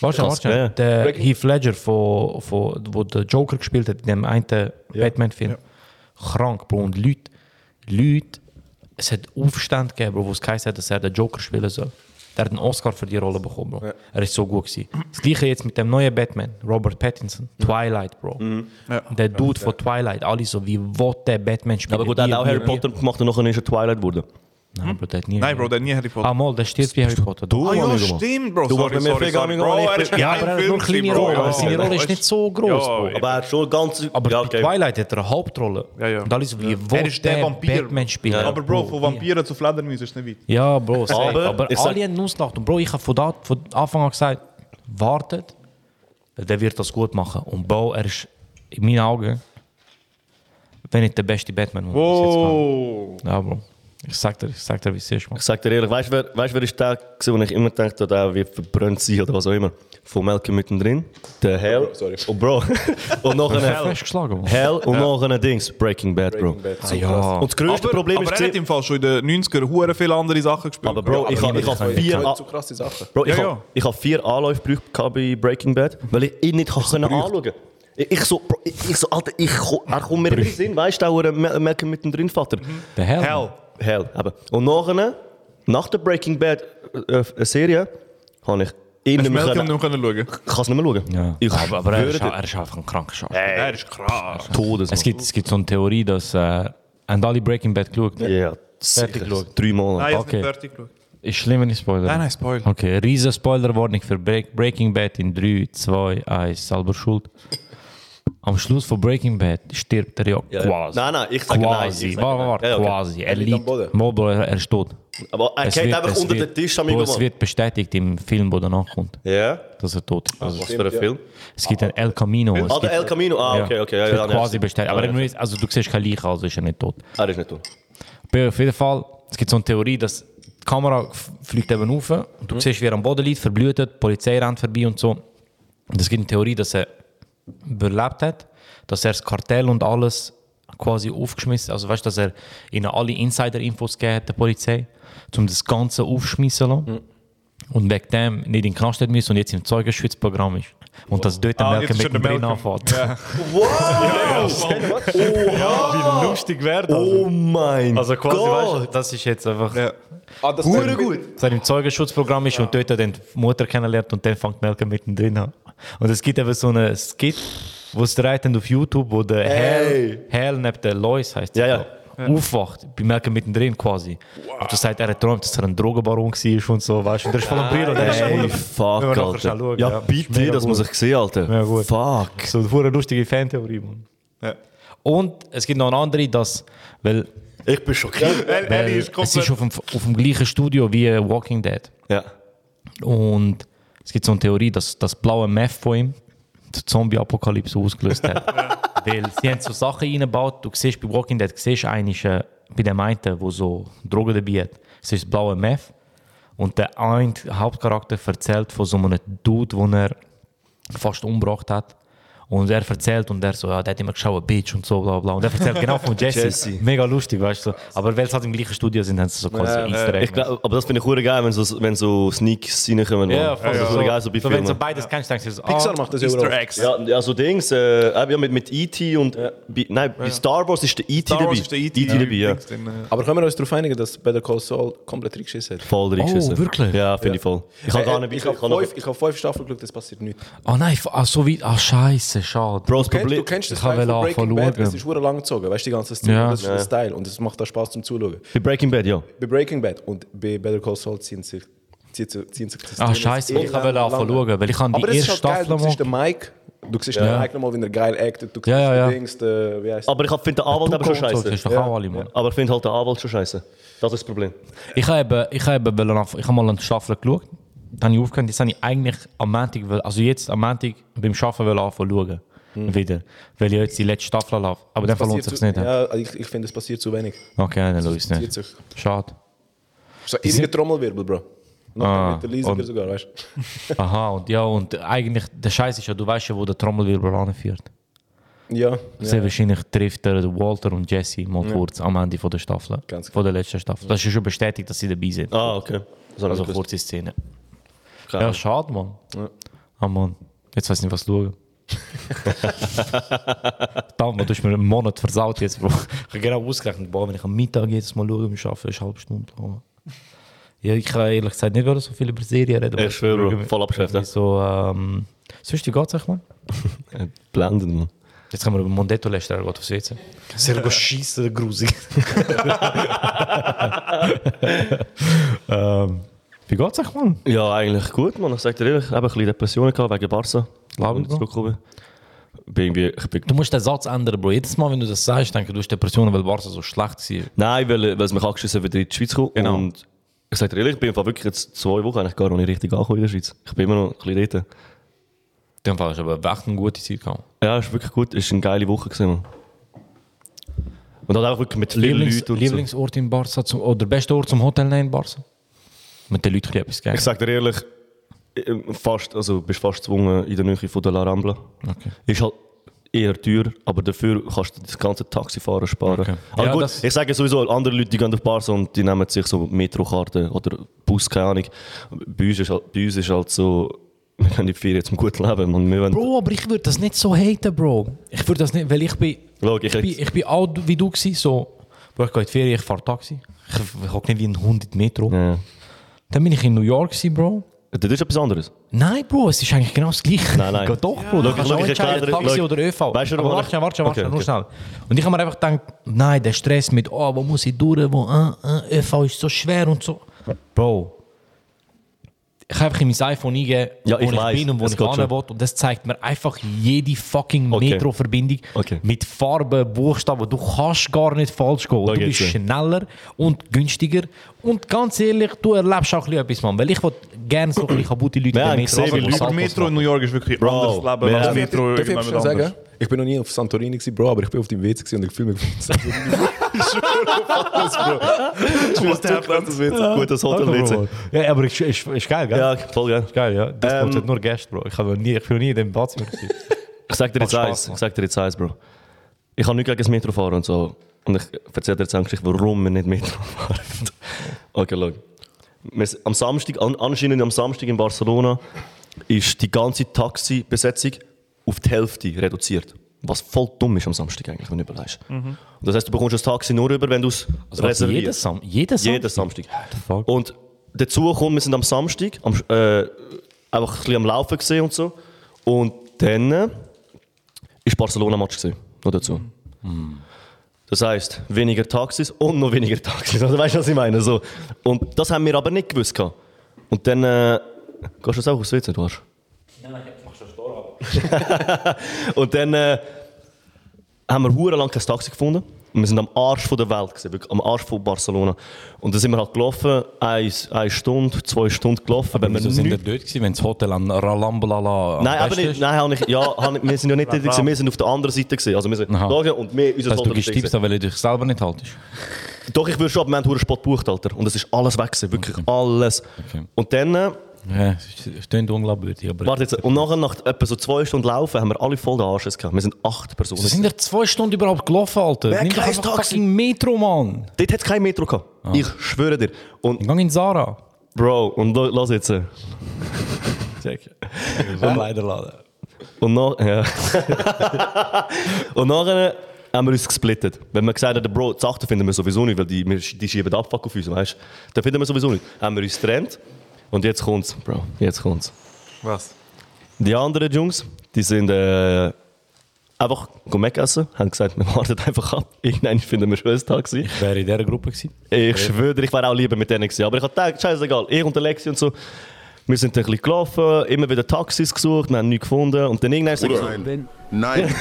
Warte, warte. ja. Der Heath Ledger, von, von, wo der Joker gespielt hat, in dem einen Batman-Film. Krank, Bro. Und Leute, Leute, es hat Aufstand gegeben, Bro, wo es geheißen hat, dass er den Joker spielen soll. Der hat einen Oscar für die Rolle bekommen, Bro. Er ist so gut gewesen. Das gleiche jetzt mit dem neuen Batman, Robert Pattinson. Twilight, Bro. Ja. Der Dude von Twilight, alle so, wie will der Batman spielen? Aber gut, er hat auch Harry Potter gemacht und nachher ist er Twilight geworden. Nein, Bro, der hat nie. Nein, Bro, der hat nie Harry Potter. Ah, mal, der stirbt wie Harry Potter. Du, Ah, ja, amigo, Mann. stimmt, Bro. Du sorry, Bro, er Ja, aber er nur eine kleine Bro. Rolle. Ja, Seine Rolle ist nicht so groß, Ja, Bro. Aber er hat schon ganz... Aber ja, okay. Twilight hat er eine Hauptrolle. Ja, ja. Und alle so, wie Er will ist der Vampir. Batman spielen? Aber Bro, von Vampiren zu Fledermäusen ist nicht weit. Ja, Bro. Aber aber, alle haben ausgelacht. Und Bro, ich habe von, da, von Anfang an gesagt, wartet, der wird das gut machen. Und Bro, er ist in meinen Augen, wenn nicht der beste Batman, den jetzt Oh. Ja, Bro. Ich sag dir, ich sag dir wie es ist, man. Ich sag dir ehrlich, weißt du, wer, weißt, wer ist der, wo ich immer dachte, der wird verbrannt sein oder was auch immer? Von Malcolm mittendrin. Der Hell. sorry. Oh, Bro. und noch Hell. ein man. Hell und noch ein Dings. Breaking Bad, Bro. Breaking Bad. Ah, ja. Und das größte Aber, Problem aber ist... er hat im Fall schon in den 90er hure viele andere Sachen gespielt. Aber Bro, ich habe ich hab vier... Zu krasse Sachen. Bro, ich Ja, habe ja. hab vier Anläufe gebraucht bei Breaking Bad, weil ich ihn nicht kann können anschauen ich, ich so, Bro, ich, so, Alter, ich, er kommt mir in den Sinn, weißt du, der Mal- Malcolm mittendrin Vater. Der Hell. Hell. Hell, eben. Und nachher, nach der Breaking Bad äh, äh, Serie, habe ich ihn nicht du mehr schauen? ich kann es nicht mehr schauen. Ja. Ich aber, aber er, ist, er ist einfach ein kranker Schaf. Er ist krass. Todes. Es gibt, es gibt so eine Theorie, dass äh, haben alle Breaking Bad geschaut. Ja, Fertig sicher. geschaut. Drei Monate. Nein, ich Okay. nicht fertig geschaut. Ist schlimm, wenn ich spoilere. Nein, nein, Spoiler. Okay, riesen Spoilerwarnung für Break Breaking Bad in 3, 2, 1, selber schuld. Am Schluss von Breaking Bad stirbt er ja, Ja, quasi. Nein, nein, ich sage nein. quasi. Sage Warte, nein. warte, Ja, okay. quasi. Er liegt am liegt. Bro, er ist tot. Aber er geht einfach unter wird- den Tisch, amigo. Es wird bestätigt im Film, der danach kommt, Ja? dass er tot ist. Also, Was für ein Film? es gibt ein El Camino. Ah, der gibt- El Camino. Ah, okay, okay. Ja, ja, quasi bestätigt. Aber jetzt- also, du siehst kein Leiche, also ist er nicht tot. Er ist nicht tot. Aber auf jeden Fall, es gibt so eine Theorie, dass die Kamera fliegt eben rauf und du siehst, wie er am Boden liegt, verblutet, die Polizei rennt vorbei und so. Und es gibt eine Theorie, dass er überlebt hat, dass er das Kartell und alles quasi aufgeschmissen also weißt du, dass er ihnen alle Insider-Infos gegeben hat, der Polizei, um das Ganze aufschmissen zu lassen. Und wegen dem nicht in den Knast müssen und jetzt im Zeugenschutzprogramm ist. Und dass dort der Ah, Malcolm jetzt ist er der mittendrin Malcolm. anfängt. Wie lustig wäre das? Oh mein Also quasi, Gott. weißt du, das ist jetzt einfach... Ja. Ah, das gut. dass er im Zeugenschutzprogramm ist und dort dann die Mutter kennenlernt und dann fängt Malcolm mittendrin an. Und es gibt eben so einen Skit, wo es dreht auf YouTube, wo der Hal, Hal neben der Lois heißt, Ja, ja. aufwacht, bei Malcolm mittendrin quasi. Und du sagst, er hat geträumt, dass er ein Drogenbaron war und so, weißt du. Und der ist voll am Brüllen. und der ist Ey, voll- fuck, Alter. schauen, ja, ja. Bitte, mega das muss ich sehen, Alter. Ja, gut. Fuck. So eine lustige Fantheorie, Mann. Ja. Und es gibt noch eine andere, dass, weil, Ich bin schockiert. Er, er weil ist es ist auf dem, auf dem gleichen Studio wie Walking Dead. Ja. Und es gibt so eine Theorie, dass das blaue Meth von ihm die Zombie-Apokalypse ausgelöst hat. Weil sie haben so Sachen eingebaut, du siehst bei Walking Dead, siehst eigentlich äh, bei dem einen, der so Drogen dabei hat, es ist das blaue Meth. Und der eine Hauptcharakter erzählt von so einem Dude, den er fast umgebracht hat. Und er erzählt und er so, ja, der hat immer geschaut, Bitch und so, bla bla. Und er erzählt genau von Jesse. Jesse. Mega lustig, weißt du. Aber weil es halt im gleichen Studio sind, haben sie so quasi Ja, Easter Egg. Glaub, aber das finde ich hure geil, wenn so, wenn so Sneaks reinkommen. ja, voll das ist so, geil, so bei so, wenn du Filmen. beides kennst, denkst du so, Pixar ah, macht das ja Easter. Eggs. Ja, ja, so Dings, äh, ja, mit, mit E.T. und. Bei, nein, bei Star Wars ist der E.T. Star dabei. Wars ist der E.T. dabei, ja. Aber können wir uns darauf einigen, dass Better Call Saul komplett reingeschissen hat? Voll reingeschissen. Oh, wirklich? Ja, finde ich voll. Ich habe gar nicht ich habe fünf, ich hab fünf Staffeln geschaut, das passiert nichts. Ah nein, ah, so wie, ah scheiße, schade. Bro, das Du kennst, Problem. du kennst das Ich habe Teil von Breaking Bad, das schauen. ist hure lang gezogen, weißt du, die ganze Szene, Ja. das ist ein Style und es macht auch Spaß zum Zuschauen. Bei Breaking Bad, ja. Bei Breaking Bad und bei Better Call Saul ziehen sich, ziehen das Ah scheiße, ich habe lang- schauen, weil ich habe Aber die es ist erste halt geil, Staffel du siehst den. Mike, du siehst den Mike nochmal, wie er geil actet, du siehst Ja, ja, ja. den Dings, den, wie heißt Aber ich finde den Anwalt aber schon Das scheiße. ist doch auch alle, Mann. Aber ich finde halt den Anwalt schon scheiße. Das ist das Problem. Ich habe, ich habe mal eine Staffel geschaut, dann habe ich aufgehört, jetzt habe ich eigentlich am Montag, will- also jetzt am Montag beim Arbeiten will anfangen zu schauen. Wieder. Weil ich jetzt die letzte Staffel habe. Aber in dem Fall lohnt es sich nicht. Ja, ich, ich finde, es passiert zu wenig. Okay, dann schaue ich es nicht. sich. Schade. So ewige Trommelwirbel, Bro. Noch Ah, mit der sogar, weißt du? Aha, und ja, und eigentlich, der Scheiß ist ja, du weißt ja, wo der Trommelwirbel anführt. Ja, Sehr ja. wahrscheinlich trifft er Walter und Jesse mal kurz am Ende von der Staffel. Ganz Von der letzten Staffel. Das ist ja schon bestätigt, dass sie dabei sind. Ah, okay. Also gewusst. kurze Szene. Geil. Ja, schade, Mann. Ja. Ah, Mann. Jetzt weiß ich nicht, was schauen. Verdammt, man, du hast mir einen Monat versaut jetzt, Bro. Ich habe genau ausgerechnet, boah, wenn ich am Mittag jedes Mal schaue, beim Arbeiten, ist eine halbe Stunde. Oh. Ja, ich kann ehrlich gesagt nicht so viel über Serien reden. Ich schwöre, Voll abgeschäft, ja. So, ähm... Sonst, wie geht's euch, Mann? Äh, Blendend, man. Jetzt können wir über Mondetto lästern, er aufs WC. Sehr gut schießen, grusig. ähm, wie geht's euch, Mann? Ja, eigentlich gut, man. Ich sag dir ehrlich, ich habe ein bisschen Depressionen gehabt wegen Barca. Bro. zurückgekommen. Bin irgendwie, ich bin, Du musst den Satz ändern, Bro. Jedes Mal, wenn du das sagst, denke ich, du hast Depressionen, weil Barca so schlecht war. nein, weil, weil es mich angeschissen hat, wieder in die Schweiz kommen. Genau. Und ich sag dir ehrlich, ich bin einfach wirklich jetzt zwei Wochen eigentlich gar noch nicht richtig angekommen in der Schweiz. Ich bin immer noch ein bisschen dort. In dem Fall hast du aber echt eine gute Zeit gehabt. Ja, es war wirklich gut. Es war eine geile Woche. Gewesen. Und dann auch wirklich mit vielen Lieblings, Leuten. Lieblingsort in Barca zum, oder beste Ort zum Hotel nehmen in Barca? Mit den Leuten etwas So. gegeben. Ich sag dir ehrlich, fast, also bist fast gezwungen in der Nähe von der La Rambla. Okay. Ist halt eher teuer, aber dafür kannst du das ganze Taxifahren sparen. Okay. Aber Ja, gut, ich sage sowieso, andere Leute die gehen auf Barca und die nehmen sich so Metrokarten oder Bus, keine Ahnung. Bei uns ist halt, bei uns ist halt so, wir in die Ferien zum guten Leben. Und wir Bro, aber ich würde das nicht so haten, Bro. Ich würde das nicht, weil ich bin, Schau, ich ich bin, ich bin auch wie du gewesen, so, Bro, ich gehe in die Ferien, ich fahre Taxi. Ich, ich hocke nicht wie ein Hund in die Metro. ja. Dann bin ich in New York gewesen, Bro. Das ist etwas anderes. Nein, Bro, es ist eigentlich genau das Gleiche. Nein, nein. Doch, Bro. Schau, Du kannst auch entscheiden, Taxi oder ÖV. Weißt du, Aber warte, ich- warte, warte, Okay, nur schnell. Und ich habe mir einfach gedacht, nein, der Stress mit, oh, wo muss ich durch, wo, ah, ah, ÖV ist so schwer und so. Bro, ich habe einfach in mein iPhone eingegeben, Ja, wo ich ich bin und wo ich hin will. Und das zeigt mir einfach jede fucking Okay. Metro-Verbindung Okay. mit Farben, Buchstaben. Du kannst gar nicht falsch gehen. Schau du bist schneller und günstiger. Und ganz ehrlich, du erlebst auch ein bisschen etwas, Mann. Weil ich will gerne so ein bisschen kaputte Leute Ja, in der Metro Aber Saltos Metro in. New York ist wirklich Bro, ein anderes Leben als Metro Darf ich sagen? Ich bin noch nie auf Santorini, gewesen, Bro, aber ich bin auf dem WC und ich fühle mich auf Santorini. Gutes Hotel-WC. Ja, aber ist, ist, ist geil, gell? Ja, voll geil. Ist geil, ja. Das Ähm, ähm, nur Gäste, Bro. Ich, habe noch nie, ich bin noch nie in dem Badzimmer gewesen. Ich sag dir jetzt eins, ich sag dir jetzt eins, Bro. Ich kann nicht gegen das Metro fahren und so. Und ich erzähle dir jetzt eine Geschichte, warum wir nicht Metro fahren. okay, schau. Wir am Samstag, an, anscheinend am Samstag in Barcelona, ist die ganze Taxi-Besetzung auf die Hälfte reduziert. Was voll dumm ist am Samstag eigentlich, wenn du überlegst. Und das heißt, du bekommst das Taxi nur rüber, wenn du es Also jeden, reservierst. Sam jeden Samstag? Jeden Samstag. fuck? Und dazu kommt, wir sind am Samstag am, äh, einfach ein bisschen am Laufen gesehen und so. Und dann äh, ist Barcelona-Match gesehen. Noch dazu. Das heisst, weniger Taxis und noch weniger Taxis. Also, weißt du, was ich meine? So. Und das haben wir aber nicht gewusst. gehabt. Und dann. Äh, gehst du jetzt auch aufs WC, du hast? Und dann äh, haben wir hure lang kein Taxi gefunden. Und wir sind am Arsch von der Welt, gewesen, wirklich am Arsch von Barcelona. Und dann sind wir halt gelaufen, eine, eine Stunde, zwei Stunden gelaufen. wenn wir Wieso sind wir dort gewesen, wenn das Hotel an Ralambalala am Nein, aber nicht, nein, hab ich, ja, hab ich, wir sind ja nicht dort, gewesen, wir sind auf der anderen Seite. Gewesen. Also wir sind Aha. da und wir, unser Also, du Hotel ist Tipps, weil du dich selber nicht haltest. Doch, ich würde schon, aber wir haben einen Spot gebucht, Alter. Und es ist alles weg gewesen, wirklich alles. Okay. Und dann äh, Ja, es es klingt unglaubwürdig, aber... Warte jetzt, und nachher nach etwa so zwei Stunden Laufen haben wir alle voll den Arsch gehabt. Wir sind acht Personen. Wir sind ja zwei Stunden überhaupt gelaufen, Alter. Wer Nimm doch einfach fucking Metro, Mann. Dort hat es kein Metro gehabt. Ich schwöre dir. Und Ich in Zara. Bro, und lass jetzt. Check. Kleiderladen. Und nach, ja. und nachher haben wir uns gesplittet. Wenn wir gesagt haben, Bro, die Sachen finden wir sowieso nicht, weil die, die schieben Abfuck auf uns, weißt du? Dann finden wir sowieso nicht. Haben wir uns getrennt. Und jetzt kommt's, Bro, jetzt kommt's. Was? Die anderen Jungs, die sind äh, einfach Mac essen, haben gesagt, wir warten einfach ab. Irgendwann finden wir schon ein Taxi. Ich wäre in dieser Gruppe gewesen. Ich schwöre, ich wäre auch lieber mit denen gewesen. Aber ich habe gedacht, scheißegal, ich und der Lexi und so. Wir sind ein bisschen gelaufen, immer wieder Taxis gesucht, wir haben nichts gefunden. Und dann irgendwann sage ich so, Oder ein. Nein.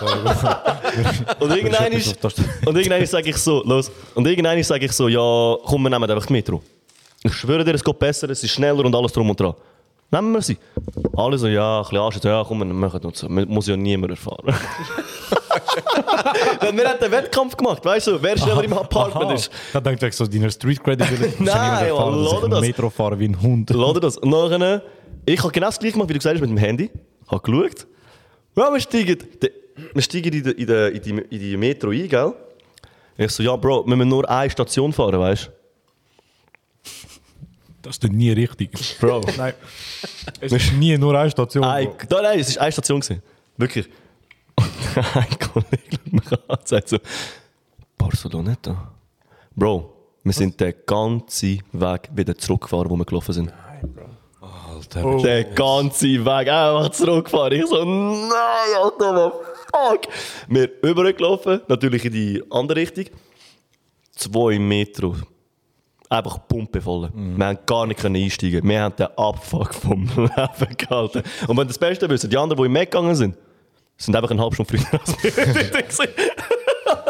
und irgendwann ist, und irgendwann sage ich so, los. Und irgendwann sage ich so, ja, komm, wir nehmen einfach die Metro. Ich schwöre dir, es geht besser, es ist schneller und alles drum und dran. Nehmen wir sie. Alle so, ja, ein bisschen Arsch, ja, komm, wir machen uns. Muss ja niemand erfahren. Weil wir haben den Wettkampf gemacht, weißt du, wer schneller im Apartment ist. Da denkt ich so, deiner Street Credibility. Nein, fahren, dass lade ich das. Metro fahre wie ein Hund. Lade das. Nachher, ich habe genau das gleiche gemacht, wie du gesagt hast, mit dem Handy. Habe geschaut. Ja, wir steigen, wir steigen in, die, in, die, in, die, in die Metro ein, gell? Ich so, ja, Bro, wir müssen nur eine Station fahren, weißt du? Das ist nie richtig. Bro. Nein. Es ist nie nur eine Station. Ein, Bro. da, nein, es war eine Station. Gewesen. Wirklich. Und ein Kollege schaut mich an und sagt so, Barceloneta. Bro, wir sind den ganzen Weg wieder zurückgefahren, wo wir gelaufen sind. Alter. Den ganzen Weg einfach zurückgefahren. Ich so, nein, Alter, was fuck. Wir übergelaufen, natürlich in die andere Richtung. Zwei Meter. Einfach pumpevoll. Wir haben gar nicht können einsteigen. Wir haben den Abfuck vom Leben gehalten. Und wenn das Beste wissen, die anderen, die im Mac gegangen sind, sind einfach eine halbe Stunde früher als wir.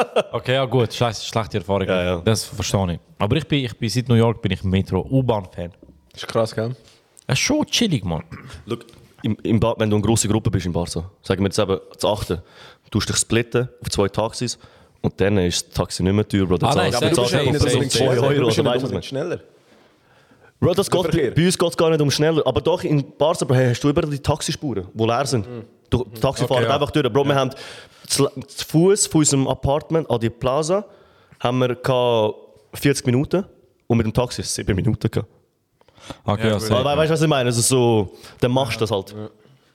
Okay, ja gut, scheiße, schlechte Erfahrung. Ja, ja. Das verstehe ich. Aber ich bin, ich bin seit New York bin ich Metro U-Bahn-Fan. Das ist krass, gell? Das ist schon chillig, Mann. Look, im, im wenn du eine grosse Gruppe bist im Barca, sagen wir jetzt eben das achte, du tust dich splitten auf zwei Taxis und dann ist das Taxi nicht mehr teuer, Bro. Dann Ah, nein, aber du bist zahlst ja einfach nicht so unbedingt 2 schneller. Euro Du bist ja oder nicht weißt du schneller. Bro, das geht, Verkehr. bei uns geht es gar nicht um schneller. Aber doch, in Barca Bro, hast du überall die Taxispuren, die leer sind. Du, die Taxi fahren ja. einfach durch. Bro, wir haben zu, zu Fuß von unserem Apartment an die Plaza haben wir gehabt 40 Minuten und mit dem Taxi 7 Minuten gehabt. Okay, Ja, also, weißt du, was ich meine? Also so, dann machst du das halt.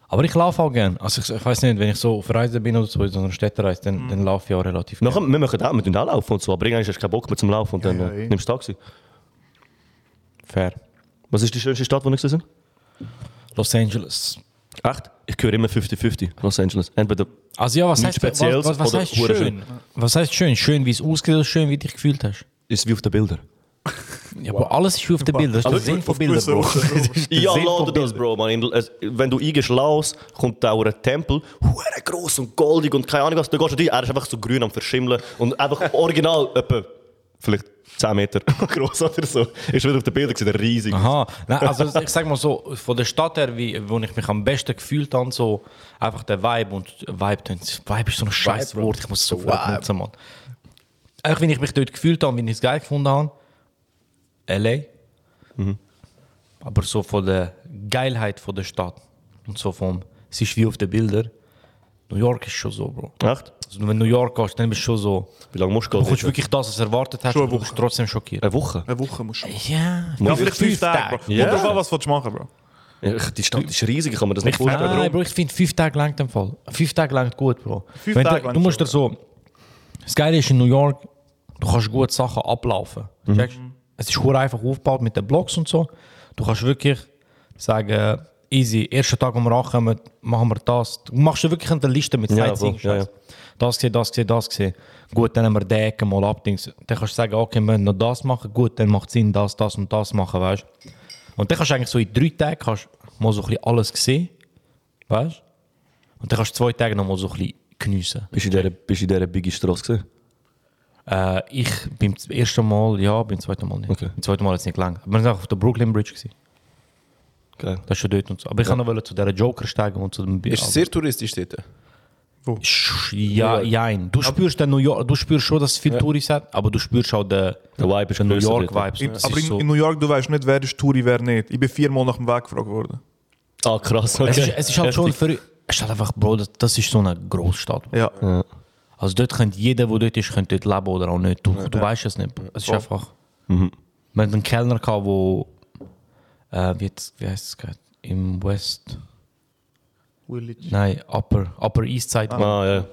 Aber ich laufe auch gern. Also ich, ich weiß nicht, wenn ich so auf Reise bin oder so in so einer Städtereise, dann, dann laufe ich auch relativ Nachher, gern. wir machen auch, wir tun auch laufen und so, aber irgendwann hast du keinen Bock mehr zum Laufen und dann äh, nimmst du Taxi. Fair. Was ist die schönste Stadt, wo wir sind? Los Angeles. Echt? Ich höre immer 50-50, Los Angeles. Entweder Also ja, was Nichts heißt, was, Spezielles was, was oder heißt hure schön? Was heißt schön? Schön, wie es ausgesehen oder schön, wie du dich gefühlt hast? ist wie auf den Bildern. Ja, aber alles ist auf den Bildern. Das ist der Sinn von Bildern, Bro. Der Ja, lade das. Bro. Man. In- es- Wenn du eingehst, Laos, kommt da auch ein Tempel, hure gross und goldig und keine Ahnung was. Da gehst du rein, er ist einfach so grün am Verschimmeln und einfach original etwa vielleicht 10 Meter groß oder so. Ist wieder auf den Bildern gesehen, riesig. Aha, Nein, also ich sag mal so, von der Stadt her, wie, wo ich mich am besten gefühlt habe, so einfach der Vibe und Vibe, Vibe ist so ein scheiß Wort, ich muss es sofort nutzen, Mann. Einfach, wie ich mich dort gefühlt habe, wie ich es geil gefunden habe, L.A., aber so von der Geilheit von der Stadt und so vom, es ist wie auf den Bildern, New York ist schon so, Bro. Echt? Also wenn du New York gehst, dann bist du schon so, Wie lange musst du du gehen? kommst wirklich das, was du erwartet hast, und du bist trotzdem schockiert. Eine Woche? Eine Woche musst du. Ja, Ja, vielleicht fünf Tage, Bro. Ja. An, was willst du machen, Bro. Die Stadt ist riesig, ich kann mir das nicht vorstellen. Nein, Bro, ich finde fünf Tage lang im Fall. Fünf Tage lang gut, Bro. Fünf Wenn Tage du, lang du musst dir so. Das Geile ist in New York, du kannst gut Sachen ablaufen. Checkst? Es ist hure einfach aufgebaut mit den Blocks und so. Du kannst wirklich sagen, easy, ersten Tag, wo wir ankommen, machen wir das. Du machst dir wirklich eine Liste mit Ja, Sightseeing. voll, ja, ja. Das gesehen, das gesehen, das gesehen. Gut, dann haben wir die Ecke mal abdings. Dann kannst du sagen, okay, wir müssen noch das machen. Gut, dann macht Sinn, das, das und das machen, weißt. Und dann kannst du eigentlich so in drei Tagen kannst du mal so ein bisschen alles sehen. Weißt? Und dann kannst du zwei Tage noch mal so ein bisschen geniessen. Bist du in dieser, bist du in dieser Biggie Straße gesehen? Äh, ich beim ersten Mal, ja, beim zweiten Mal nicht. Okay. Beim zweiten Mal hat es nicht. Aber wir sind auch auf der Brooklyn Bridge. Gewesen. Geil. Das ist schon dort und so. Aber ich kann noch zu dieser Joker steigen und zu dem Ist es sehr touristisch dort? Sch- Ja, jein. Du spürst den New York, du spürst schon, dass es viel Touris hat, aber du spürst auch den, Der Vibe ist den New York. Vibes. In, aber ist in, so- in New York, du weißt nicht, wer ist Touri, wer nicht. Ich bin viermal nach dem Weg gefragt worden. Ah, krass. Okay. Es ist, es ist halt schon Heftig. für. Es ist halt einfach, Bro, das, das ist so eine Großstadt. Ja. Also dort könnte jeder, der dort ist, könnte dort leben oder auch nicht. Du, du weißt es nicht. Es ist einfach. Wir hatten einen Kellner, gehabt, wo. Äh, wie, jetzt, wie heißt es gerade? Im West. Village. Nein, Upper, Upper East Side. Ah, ja.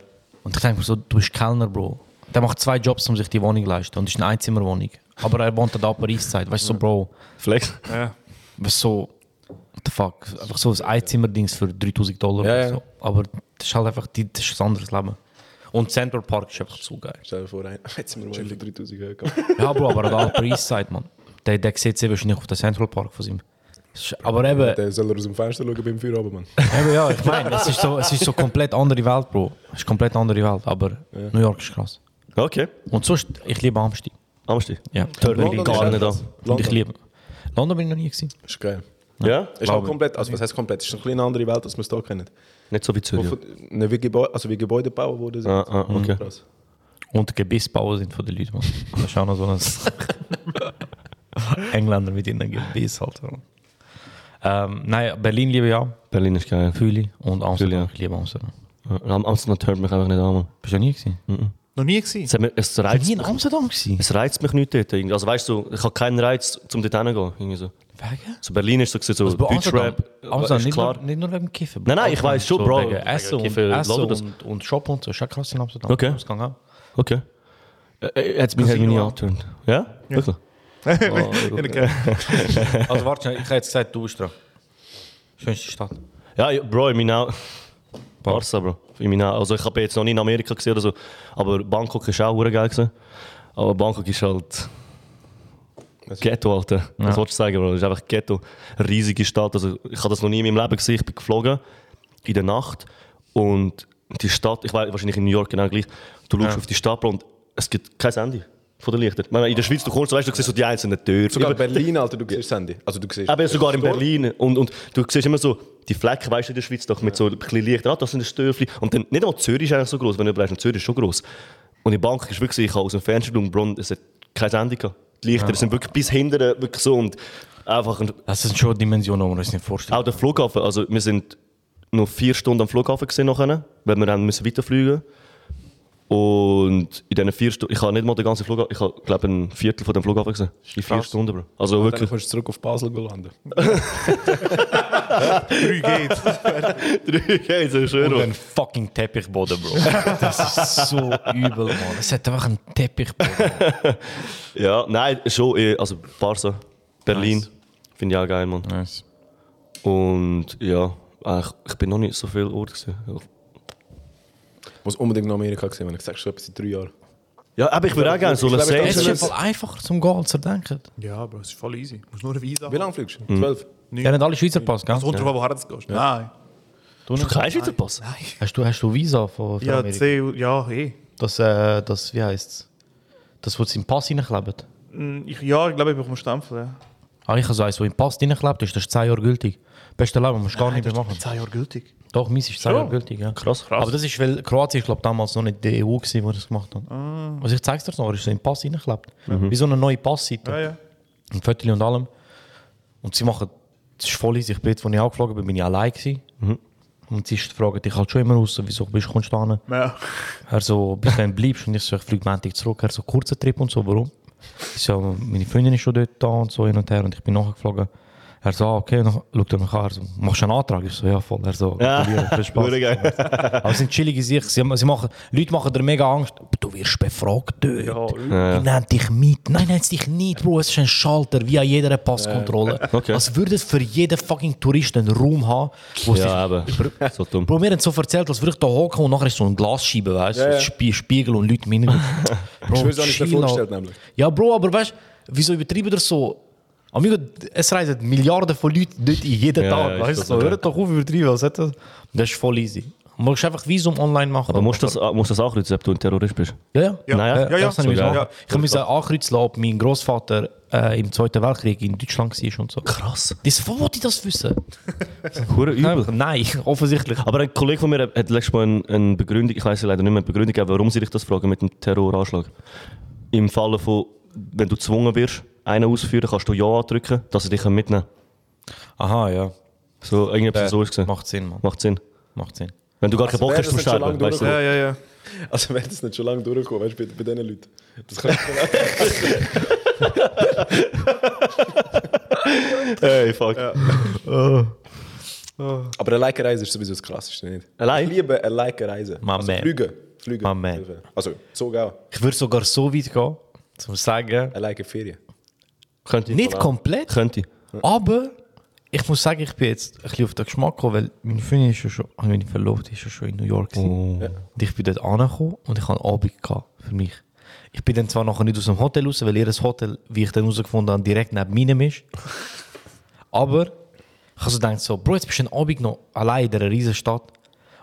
Und ich denke mir so, du bist Kellner, Bro. Der macht zwei Jobs, um sich die Wohnung zu leisten. Und es ist eine Einzimmerwohnung. Aber er wohnt an der Upper East Side. Weißt du, so, Bro. Flex. Ja. Was so. What the fuck? Einfach so ein Einzimmerdings für 3000 Dollar. Ja, oder ja. So. Aber das ist halt einfach das ist ein anderes Leben. Und Central Park ist einfach so geil. Stell dir vor, ein- jetzt sind wir mal für 3000 Euro gehabt. Ja, Bro, aber der East Side, man. Der, der sieht sehr wahrscheinlich auf den Central Park von ist- Aber eben, Der soll er aus dem Fenster schauen beim Feierabend, Mann. eben ja, ich meine, es ist so, es ist so komplett andere Welt, Bro. Es ist komplett andere Welt, aber New York ist krass. Okay. Und sonst, ich liebe Amsterdam. Amsti. Ja, Hört mich gar nicht an. Und ich liebe. London bin ich noch nie gewesen. Ist geil. Ja? Ist halt komplett, also was heißt komplett? Ist eine kleine andere Welt, als wir es hier kennen. Nicht so wie Zürich. von- ne, wie, Gebäude, also wie Gebäude gebaut wurden. Ah, ah, okay. Krass. Und Gebissbauer sind von den Leuten, ist auch noch so ein Engländer mit ihren Gebiss halt. Ähm, nein, Berlin liebe ich auch. Berlin ist geil. Fühle ich. Und Amsterdam. ja. Ich liebe Amsterdam. Ja, Am- Amsterdam hört mich einfach nicht an. Bist du noch nie gewesen? Noch nie gesehen. Es, mich- es, reizt nie in mich, Amsterdam gewesen? es reizt mich nicht dort. irgendwie. Also weißt du, ich habe keinen Reiz, um dort hinzugehen. Irgendwie so. Wegen? so Berlin ist so, so Also Deutschrap. Ist nicht, klar. Nur, nicht nur wegen Kiffen. Nein, nein, ich weiss schon, so Bro. Wegen Wegen Essen, und, Kiffen, Essen und, und Shop und so. Ist ja krass in Amsterdam. Okay. Das kann auch. Okay. Äh, äh, Jetzt bin ich nie angetönt. Ja? Wirklich? Also warte, schnell, ich habe jetzt gesagt, du bist dran. Schönste Stadt. Ja, Bro, in meinen Augen. Barca, Bro. Augen. Also ich habe jetzt noch nie in Amerika gesehen oder so, aber Bangkok ist auch geil gewesen. Aber Bangkok ist halt Ghetto, Alter. Was wolltest du sagen, Bro? Das ist einfach Ghetto. Eine riesige Stadt. Also ich habe das noch nie in meinem Leben gesehen. Ich bin geflogen in der Nacht und die Stadt, ich weiß wahrscheinlich in New York genau gleich, du schaust auf die Stadt und es gibt kein Handy von den Lichtern. Ich meine, in der Schweiz, du kommst, weißt, du siehst so die einzelnen Türen. Sogar Über- Berlin, Alter, du siehst Handy. Also du siehst... Eben sogar in Berlin. Und, und du siehst immer so, die Flecken, weißt du, in der Schweiz doch mit so ein bisschen Licht. Ah, das sind Stöfli. Und dann, nicht einmal Zürich ist eigentlich so groß, wenn du überlegst, Zürich ist schon groß. Und in Bangkok ist wirklich, ich habe aus dem Fenster geschaut, es hat kein Handy gehabt. Die Lichter sind wirklich bis hinten wirklich so und einfach. ein- Das sind schon Dimensionen, die man uns nicht vorstellen Auch der Flughafen, also wir sind noch vier Stunden am Flughafen gesehen weil wir dann müssen weiterfliegen und in diesen vier Stunden, ich habe nicht mal den ganzen Flughafen, ich habe glaube ein Viertel von dem Flughafen gesehen. In vier Stunden, Bro. Also Dann wirklich. kommst du zurück auf Basel landen. Drei Gates. Drei Gates, das ist schön. Und ein fucking Teppichboden, Bro. Das ist so übel, Mann. Es hat einfach einen Teppichboden. Ja, nein, schon, eh, also Barca, Berlin, finde ich auch geil, Mann. Nice. Und ja, eigentlich, ich bin noch nicht so viel Ort gesehen. Ich muss unbedingt nach Amerika sehen, wenn ich sage, schon etwas in drei Jahren. Ja, aber ich würde auch gerne so Ich Los glaube, Es ist einfach einfacher zum Gehen, als ihr denkt. Ja, Bro, es ist voll easy. Du musst nur eine Visa Wie lange fliegst du? Zwölf? Ja, nicht alle Schweizer Pass, gell? Es kommt drauf an, woher du gehst. Nein. Du Du kein Schweizer Pass? Hast du, hast du Visa von, von Ja, Amerika? C, ja, eh. Das, äh, das, wie heisst es? Das, was im Pass reinklebt. Mm, Ich, ja, ich glaube, ich bekomme Stempel. Ja. Ah, ich habe so eins, wo im Pass reinklebt ist, das ist 10 Jahre gültig. Beste Leben, musst du gar nicht mehr machen. Zehn Jahre gültig. Doch, meins ist 10 Jahre gültig, ja. Krass. Aber das ist, weil Kroatien ist, glaube ich, damals noch nicht die EU gewesen, die das gemacht hat. Also ich zeig's dir noch, ist so im Pass reingeklebt. Wie so eine neue Passseite. Ja, ja. Ein Viertel und allem. Und sie machen, das ist voll easy. Ich bin jetzt, als ich angeflogen bin, bin ich allein gewesen. Und sie fragen dich halt schon immer aus, wieso bist du kommst du hin? Ja. Er so, bis dann bleibst und ich so, ich fliege Montag zurück. Er so, kurzer Trip und so, warum? Ich so, meine Freundin ist schon dort da und so hin und her und ich bin nachgeflogen. Er so, ah, okay, dann schaut er mich an, er so, machst du einen Antrag? Ich so, ja, voll. Er so, Ja, viel Spaß. Aber es sind chillige sich. Sie, sie machen, Leute machen dir mega Angst. Du wirst befragt dort. Ja. Die nehmen dich mit. Nein, nehmen dich nicht, Bro. Es ist ein Schalter, wie an jeder Passkontrolle. Okay. Als würde es für jeden fucking Touristen einen Raum haben, wo Ja, sich eben. So dumm. Bro, mir haben so erzählt, als würde ich da hocken und nachher ist so ein Glasscheibe, weißt du? Spie Spiegel und Leute im Hintergrund. Bro, Ich will es auch nicht vorgestellt, nämlich. Ja, Bro, aber weißt du, wieso übertreiben das so? Amigo, es reisen Milliarden von Leuten dort in jeden Ja, Tag, ja, ist weißt du? ja. hört doch auf, übertreiben, hat das? Das ist voll easy. Du musst einfach Visum online machen. Aber musst du das, musst das ankreuzen, ob du ein Terrorist bist? Ja, ja. Ja. Nein, Ja, ja. das habe ich musste ankreuzen lassen, ob mein Großvater äh, im Zweiten Weltkrieg in Deutschland war und so. Krass. Das, wo wollte ich das wissen? Hure übel. Nein, offensichtlich. Aber ein Kollege von mir hat letztes Mal eine, eine Begründung, ich weiß leider nicht mehr, eine Begründung gegeben, warum sie dich das fragen mit dem Terroranschlag. Im Falle von, wenn du gezwungen wirst, einen auszuführen, kannst du Ja drücken, dass sie dich mitnehmen Aha, ja. So, irgendetwas so ist. Macht Sinn, Mann. Macht Sinn. Macht Sinn. Wenn du gar keinen Also Bock wäre hast zum Sterben, weißt du. Ja, ja, ja. Also wäre das nicht schon lange durchgekommen, weißt du, bei, bei diesen Leuten. Das kann Hey, fuck. Aber eine Like-Reise ist sowieso das Krasseste, nicht? Allein? Ich liebe eine Like-Reise. My Also man. Flüge. Flüge. Man. Also, so auch. Ich würde sogar so weit gehen, zum sagen, Eine Like-Ferien. Könnte ich nicht komplett, Könnte. aber ich muss sagen, ich bin jetzt ein bisschen auf den Geschmack gekommen, weil meine Freundin ist ja schon, also meine Verlobte ist ja schon in New York. gewesen. Und ich bin dort angekommen und ich hatte einen Abend gehabt für mich. Ich bin dann zwar nachher nicht aus dem Hotel raus, weil ihr Hotel, wie ich dann herausgefunden habe, direkt neben meinem ist. Aber ich habe so gedacht, so, Bro, jetzt bist du einen Abend noch allein in dieser riesen Stadt.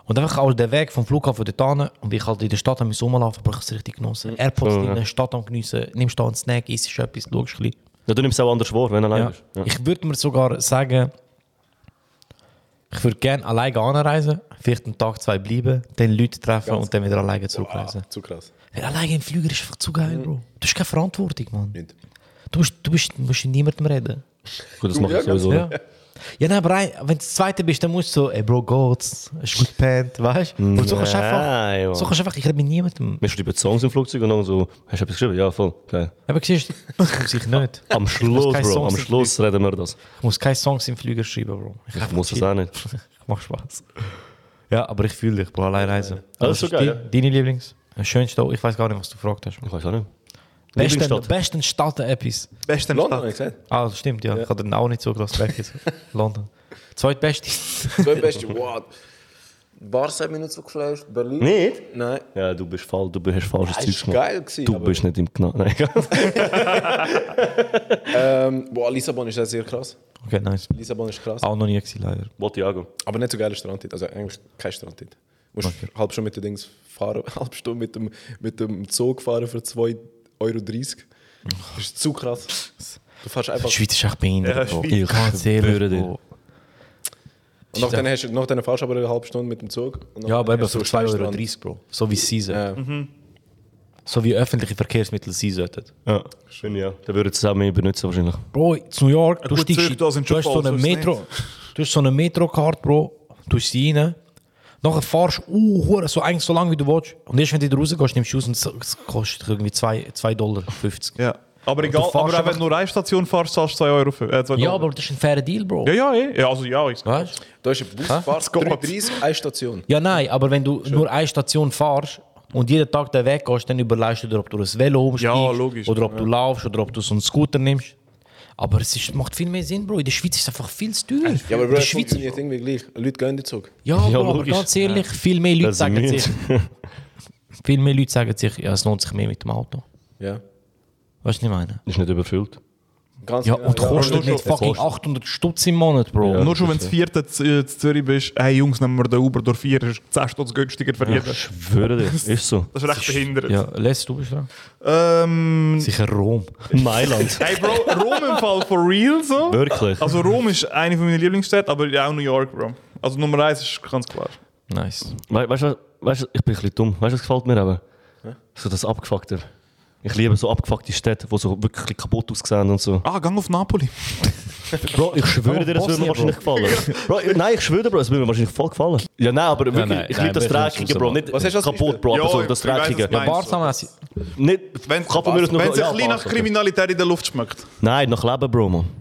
Und einfach auch der Weg vom Flughafen dort und ich halt in der Stadt am rumlaufen, aber ich habe es richtig genossen. Airports Ja, in der Stadt am geniessen, nimmst da einen Snack, isst etwas, schaust ein bisschen. Ja, du nimmst es auch anders vor, wenn du allein Ja. bist. Ja. Ich würde mir sogar sagen, ich würde gerne alleine anreisen, vielleicht einen Tag, zwei bleiben, dann Leute treffen und dann wieder alleine zurückreisen. Zu krass. Weil alleine im Flüger ist einfach zu geil, Bro. Du hast keine Verantwortung, Mann. Nicht. Du, bist, du, du musst mit niemandem reden. Gut, das mache ich ganz sowieso. Ja. Ja, nein, aber ein, wenn du das Zweite bist, dann musst du so, ey Bro, geht's? Du gut gepennt, weißt du? Und so kannst du Nein, einfach, Mann. so kannst du einfach, ich rede mit niemandem. Wir schreiben Songs im Flugzeug und dann so, hast du etwas geschrieben? Ja, voll. Geil. Aber siehst du, das muss ich nicht. Am Schluss, keine Bro, am Schluss reden wir das. Ich muss keine Songs im Flüger schreiben, Bro. Ich, Ich muss das auch nicht. Macht Spaß. Ja, aber ich fühle dich, Bro, allein reisen. ist so geil. Deine Lieblings? Schönste, ich weiß gar nicht, was du gefragt hast. Ich weiß auch nicht. Besten, besten Stadt etwas. Beste London, Stadt. gesagt. Ah, das stimmt, ja. Ich habe den auch nicht so gelassen. Weg jetzt. London. Zweitbeste. Zwei beste, wow. Barca hat mich nicht so geflasht. Berlin? Nicht? Nein. Ja, du bist falsch, du hast falsches Zeug gemacht. geil gewesen. Du bist nicht im Knall. Nein, egal. Ähm, boah, Lissabon ist auch sehr krass. Okay, nice. Lissabon ist krass. Auch noch nie gewesen, leider. Gehen. Aber nicht so geiler Strand dort. Also eigentlich kein Strand dort. Du musst halb Stunde mit den Dings fahren, halb Stunde mit dem, mit dem Zug fahren für 2,30 Euro. Das ist zu krass. Du fährst einfach. Die Schweiz ist echt behindert, Ja. Ich kann es dir. Bro. Und nachdem, hast, du- nachdem fährst du aber eine halbe Stunde mit dem Zug. Ja, aber eben für einen 2,30 Euro. Bro. So wie sie sind. Ja. So wie öffentliche Verkehrsmittel sein sollten. Ja, schön, ja. Dann würden sie es auch mehr benutzen wahrscheinlich. Bro, in New York, du gut, steigst, sind du hast so eine Metro, du hast so eine Metro-Card, Bro, du hast sie rein, nachher fahrst du, uh, so eigentlich so lange wie du willst, und erst wenn du rausgehst, nimmst du aus und es- kostet irgendwie 2 Dollar 50. Ja. Aber egal, aber auch wenn du nur eine Station fährst, zahlst du 2 Euro für. Äh, 2 Ja, aber das ist ein fairer Deal, Bro. Ja, ja, eh. ja, also ja, ich Weißt du? Da ist ein Busfahrt, geht. 3,30 eine Station. Ja, nein, aber wenn du nur eine Station fährst und jeden Tag den Weg gehst, dann überlegst du dir, ob du ein Velo umsteigst Ja, logisch. oder ob du laufst oder ob du so einen Scooter nimmst. Aber es ist, macht viel mehr Sinn, Bro. In der Schweiz ist es einfach viel zu teuer. Ja, aber in Bro, Schweiz funktioniert irgendwie gleich. Leute gehen in den Zug. Ja, Ja, Bro, aber ganz ehrlich, viel mehr Leute Das sagen sich, viel mehr Leute sagen sich, ja, es lohnt sich mehr mit dem Auto. Ja. Weißt du, was ich meine? Ist nicht überfüllt. Ganz Ja, genau, und kostet aber nur nicht schon- fucking 800 Stutz im Monat, Bro. Ja. Nur schon, wenn du vierte zu äh, Zürich bist, hey Jungs, nehmen wir den Uber durch vier, ist 10 Stutz günstiger für jeden. Ich schwöre dir, ist so. Das ist recht behindert. Ja, Les, du bist dran. Ähm, Sicher Rom. Mailand. hey Bro, Rom im Fall for real so. Wirklich. Also Rom ist eine von meinen Lieblingsstädten, aber ja auch New York, Bro. Also Nummer eins ist ganz klar. Nice. We weißt du, weißt, du, ich bin ein bisschen dumm. Weißt du, was gefällt mir aber? So das Abgefuckte. Ich liebe so abgefuckte Städte, die so wirklich kaputt aussehen und so. Ah, gang auf Napoli. Bro, ich schwöre dir, das würde mir wahrscheinlich gefallen. Bro, nein, ich schwöre dir, Bro, es würde mir wahrscheinlich voll gefallen. Ja, nein, aber wirklich, nein, ich liebe das Dreckige, es Bro. Nicht kaputt, Bro, aber Ja, so das Dreckige. meinst. Barca-mässig. Nicht, Wenn es ja, ein bisschen nach. Kriminalität in der Luft schmeckt. Nein, nach Leben, Bro, man.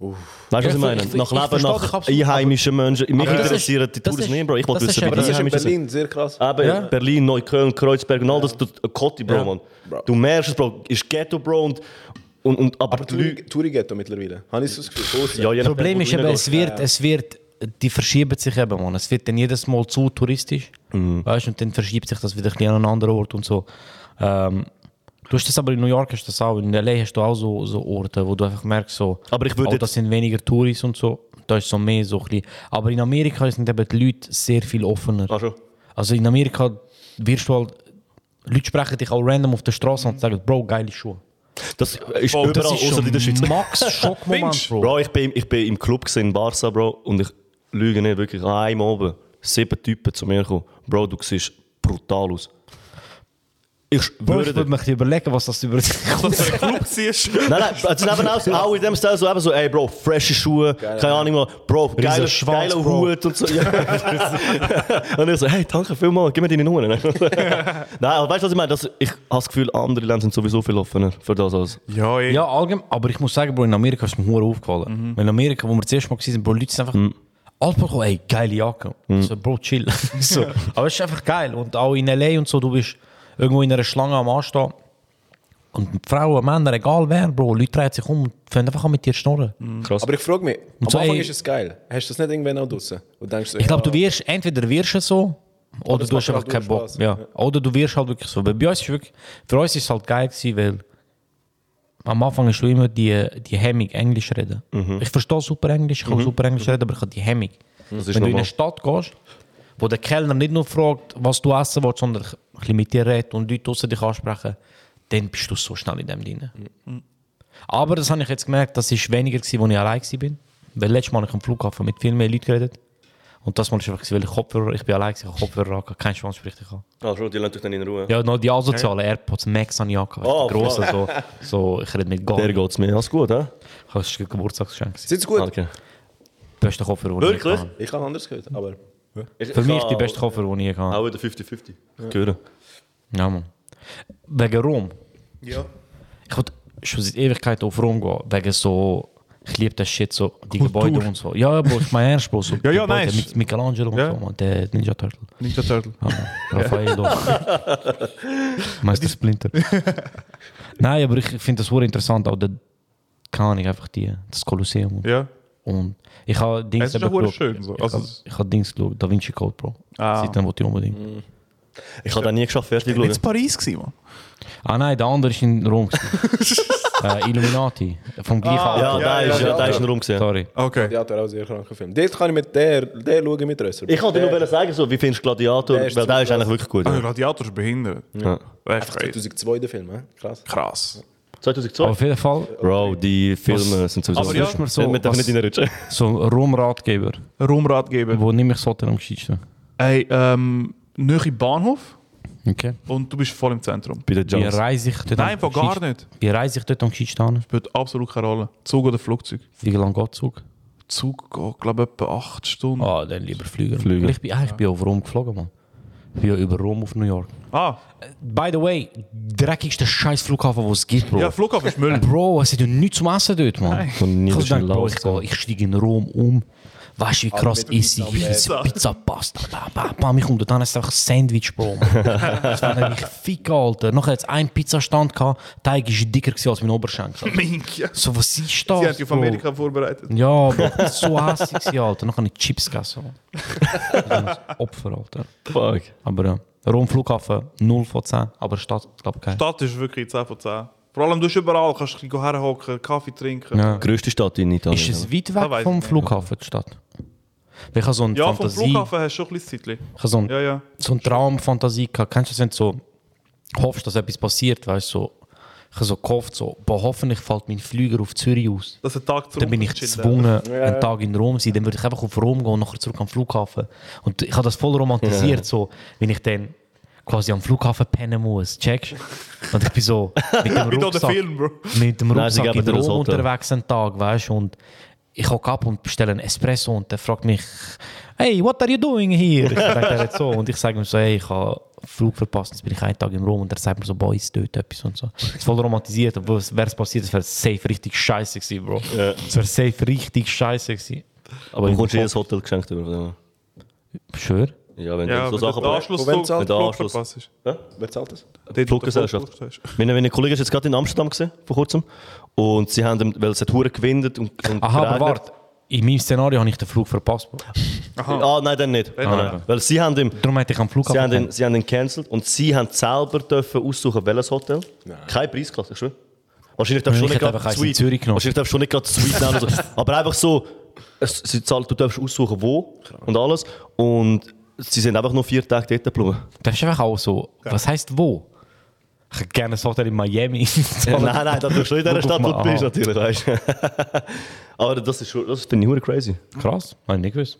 Weißt du, was ich meine? Nach ich Leben, nach einheimischen Menschen. Mich ist- die ist- nicht, Bro. Ich wollte wissen, wie Das die ist in Einheimischen sind. Berlin sehr krass. Aber Ja. Berlin, Neukölln, Kreuzberg und all das, Kotti, Bro, Ja. man. Du merkst es, Bro, ist Ghetto, Bro, und, und, und aber, Aber Touri-Ghetto mittlerweile. Habe ich so das Gefühl? Ja, Das Problem ist eben, es wird, es wird, die verschieben sich eben, man. Es wird dann jedes Mal zu touristisch. Weißt du, und dann verschiebt sich das wieder ein bisschen an einen anderen Ort und so. Ähm, du hast das aber in New York hast du das auch. In LA hast du auch so, so Orte, wo du einfach merkst, so, Aber ich würde oh, jetzt- das sind weniger Touris und so. da ist so mehr so ein bisschen. Aber in Amerika sind eben die Leute sehr viel offener. Ah, schon. Also in Amerika wirst du halt, Leute sprechen dich auch random auf der Straße und sagen, Bro, geile Schuhe. Das ist Oh, überall, Das ist außer in der Schweiz. Max Schockmoment, Bro. Bro, ich bin, ich bin im Club in Barca, Bro, und ich lüge nicht, wirklich an einem oben. Sieben Typen zu mir gekommen. Bro, du siehst brutal aus. Ich schwöre dir. würde mich überlegen, was das über ein Club siehst. Nein, nein, es ist eben auch, auch in dem Style so, eben so, ey Bro, frische Schuhe, keine Ahnung mal, Bro, geiler, Schwanz, geiler Bro. Hut und so. Ja. und ich so, hey, danke vielmals, gib mir deine Nummer. nein, aber weißt du, was ich meine? Das, ich habe das Gefühl, andere Länder sind sowieso viel offener für das als... Ja. Ja, allgemein. Aber ich muss sagen, Bro, in Amerika ist mir hure aufgefallen. Weil in Amerika, wo wir das erste Mal waren, Bro, Leute sind einfach. Alles Bro, ey, geile Jacke. So, Bro, chill. so. Aber es ist einfach geil. Und auch in L.A. und so, du bist irgendwo in einer Schlange am Anstehen. Und Frauen, Männer, egal wer, Bro, Leute drehen sich um und fangen einfach an mit dir zu schnurren. Krass. Aber ich frage mich, am so, Anfang ey- ist es geil. Hast du das nicht irgendwann auch draussen? Und denkst du, Ich glaube, ja, du wirst, entweder wirst du so, oder du hast einfach keinen Bock. Ja. Ja. Oder du wirst halt wirklich so. Weil bei uns ist wirklich, für uns ist es halt geil gewesen, weil am Anfang hast du immer die, die Hemmung, Englisch reden. Ich verstehe super Englisch, ich kann super Englisch reden, aber ich habe die Hemmung. Ist Wenn du in normal. eine Stadt gehst, wo der Kellner nicht nur fragt, was du essen willst, sondern ein bisschen mit dir redet und Leute außer dich ansprechen, dann bist du so schnell in dem drin. Aber das habe ich jetzt gemerkt, das ist weniger als ich allein war. Weil letztes Mal habe ich am Flughafen mit viel mehr Leuten geredet. Und das Mal ist einfach, weil ich Kopfhörer, ich bin allein, ich habe Kopfhörer angehabt, kein Schwanz spricht ich an. Ah, schon, die lassen dich dann in Ruhe. Ja, noch die asozialen AirPods Max habe ich angehabt. Oh, die grossen, so, so, ich rede mit Gott. Der geht es mir alles gut, hä? Das ist ein Geburtstagsgeschenk. gewesen. Sind sie gut? Okay. Beste Kopfhörer, ich Wirklich? habe. Ich habe anders gehört, aber... Ich, Für ich mich kann die beste Kopfhörer, die ich habe. Auch wieder 50-50. Ich höre. Ja, Mann. Wegen Rom. Ja. Ich wollte schon seit Ewigkeit auf Rom gehen. Wegen so. Ich liebe das Shit, so die Gebäude und so. Ja, Bro, ich meine ernst, Bro. So Ja, ja, Gebäude nice. Mit Michelangelo und Ja. so, man. Der Ninja Turtle. Ninja Turtle. Ja. Raffaello. Meister Splinter. Nein, aber ich finde das sehr interessant. Auch der, keine Ahnung, einfach die, das Kolosseum. Ja. Und ich habe Dings Es ist geschaut. schön so. Ich Also, habe ich hab Dings geschaut, Da Vinci Code, Bro. Ah. Seitdem wollte ich unbedingt. Ich habe den nie geschafft, fertig zu nicht in schauen. Paris gewesen, man. Ah nein, der andere ist in Rom. äh, Illuminati. Vom gleichen Ah, Ja, Autor. der ist, ja, ja, der ist ja. ein Raum gesehen. Sorry. Okay. Ja, der auch sehr kranker Film. Dort kann ich mit der, der schauen mit Rösser. Ich wollte dir nur sagen, so, wie findest du Gladiator? Der Weil der ist eigentlich wirklich gut. Ah, Ja. Gladiator ist behindert. Ja. Crazy. 2002 der Film, hä? Krass. Krass. 2002? Aber auf jeden Fall, Bro, die Filme sind sowieso... aber ja, mir so, wir dürfen was- nicht reinrutschen. so Rom-Ratgeber, Raumratgeber. wo nehme ich so am gescheitsten? Ey, ähm, nahe Bahnhof Okay. und du bist voll im Zentrum. Bei den Wie Jumps. reise ich dort Nein, einfach gar nicht. Wie reise ich dort am gescheitsten hin? Spielt absolut keine Rolle. Zug oder Flugzeug. Wie lange geht der Zug? Zug geht, glaube ich, etwa 8 Stunden. Ah, dann lieber Flüger. Flüger. Ich bin, ah, ich bin auf Rom geflogen, man. Ich bin ja über Rom auf New York. Ah, By the way, dreckigste scheiß Flughafen, den es gibt, Bro. ja, Flughafen ist Müll. Bro, es hat ja nichts zum Essen dort, man. Nein. Ich ist habe gedacht, Bro, ich, gehe- ich steige in Rom um. Weißt du, wie krass ist ich? Pizza, Pizza, Pasta, bam, bam, bam. Ich komme dann ist es einfach Sandwich, Bro. man. das war nämlich fick, Alter. Nachher hat es einen Pizzastand gehabt, der Teig war dicker als mein Oberschenkel. Mink. So, was ist Sie das? haben dich auf Bro? Amerika vorbereitet. Ja, war so hässlich, gewesen, Alter. Nachher habe ich Chips gegessen. Opfer, Alter. Fuck. Aber ja, Rom Flughafen 0 von 10, aber Stadt, glaube ich, geil. Stadt ist wirklich 10 von 10. Vor allem, du bist überall, kannst herhocken, Kaffee trinken. Ja. Größte Stadt in Italien. Ist es weit Ah, weg weiss vom. Flughafen, die Stadt? Weil Ich habe so eine Ja, vom Fantasie, Flughafen hast du schon ein bisschen Zeitchen. ich habe so, ein, Ja, ja. so eine Traumfantasie gehabt. Kennst du das, wenn du so hoffst, dass etwas passiert, weißt du, so, ich habe so gehofft, so, boah, hoffentlich fällt mein Flüger auf Zürich aus. Dass ein Tag zurück Dann bin ich gezwungen, einen Tag in Rom zu sein. Dann würde ich einfach auf Rom gehen und nachher zurück am Flughafen. Und ich habe das voll romantisiert, so, wenn ich dann quasi am Flughafen pennen muss. Checkst Und ich bin so mit dem Rucksack, Film, Bro. mit dem Nein, Rucksack geben in das Rom unterwegs einen Tag, weißt du. Und ich hocke ab und bestelle einen Espresso und der fragt mich, hey, what are you doing here? Ich sage er jetzt so. Und ich sage ihm so, hey, ich habe Flug verpasst, jetzt bin ich einen Tag in Rom. Und er sagt mir so, boah, ist dort etwas und so. Das ist voll romantisiert, aber es wäre es passiert, es wäre safe richtig scheiße gewesen, Bro. Es wäre safe richtig scheiße gewesen. Aber du bekommst jedes Hotel geschenkt. Über. dem. Ja, wenn Ja, du so Sachen der brauchst. Wenn der Anschluss- verpasst ist. Wer zahlt das? Der Fluggesellschaft. Meine, meine Kollege ist jetzt gerade in Amsterdam gesehen, vor kurzem. Und sie haben, ihm- weil es hat Hure gewindet und, und Aha, aber warte. In meinem Szenario habe ich den Flug verpasst. Bro. Ah, nein, dann nicht. Dann Nein, nein. Weil sie haben ihm, Darum hätte ich am sie Flughafen haben ihn, sie haben ihn cancelled und sie haben selber dürfen aussuchen, welches Hotel. Keine Preisklasse, ich schwöre. Wahrscheinlich darfst du Ich nicht gerade Suite. Zürich genommen. Wahrscheinlich darfst du nicht gerade Suite nehmen. So. Aber einfach so es, sie zahlt, du darfst aussuchen, wo und alles. Und sie sind einfach nur vier Tage dort geblieben. Das ist einfach auch so. Was heisst wo? Ich hätte gerne ein Hotel in Miami. nein, nein, das tust du in der Guck Stadt, wo du bist, natürlich, weißt. Aber das ist schon, das finde ich hure crazy. Krass, habe ich nicht gewusst.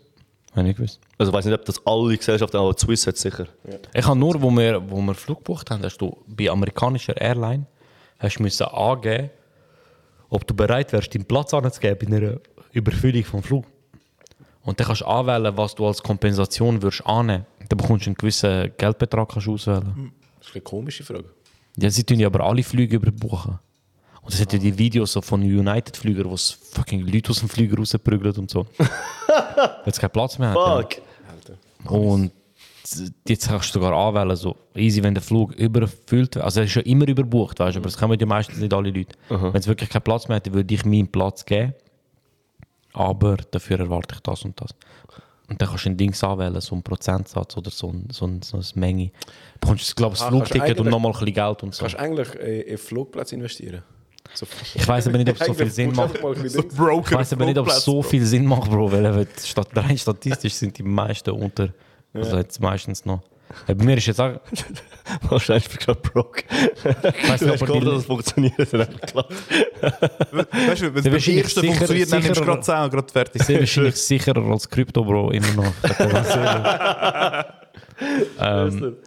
Habe ich nicht gewusst. Also ich weiß nicht, ob das alle Gesellschaften, aber die Swiss hat sicher. Ich habe nur, wo wir, wo wir Flug gebucht haben, hast du bei amerikanischer Airline hast du müssen angeben, ob du bereit wärst, deinen Platz anzugeben bei einer Überfüllung vom Flug. Und dann kannst du anwählen, was du als Kompensation würdest annehmen. Dann bekommst du einen gewissen Geldbetrag kannst du auswählen. Das ist eine komische Frage. Ja, sie tun ja aber alle Flüge überbuchen. Und es hat ja die Videos so von United-Flügern, wo es fucking Leute aus dem Flüger rausprügeln und so. Jetzt keinen Platz mehr haben. Fuck! Und jetzt kannst du sogar anwählen, so easy, wenn der Flug überfüllt wird. Also er ist schon immer überbucht, weißt du, aber das können ja meistens nicht alle Leute. Wenn es wirklich keinen Platz mehr hat, dann würde ich meinen Platz geben. Aber dafür erwarte ich das und das. Und dann kannst du ein Ding anwählen, so einen Prozentsatz oder so, ein, so, ein, so eine Menge. Du bekommst, glaube ich, das Ah, Flugticket und nochmal ein bisschen Geld und so. Kannst du eigentlich in Flugplätze investieren? So, Ich weiß aber nicht, ob es so viel Sinn macht. ein Broker Ich weiß aber nicht, ob es so viel Sinn macht, Bro, weil rein statistisch sind die meisten unter. Also jetzt meistens noch. Ja, bei mir ist jetzt auch. Wahrscheinlich bin ich gerade broke. Ich weiß Du nicht, hast ob gehofft, dass es funktioniert. Es hat einfach geklappt. Weißt du, wenn es beim ersten sicher- funktioniert, dann ist es sicherer- gerade 10 und gerade fertig. sehr wahrscheinlich sicherer als Krypto, Bro, immer noch. ähm,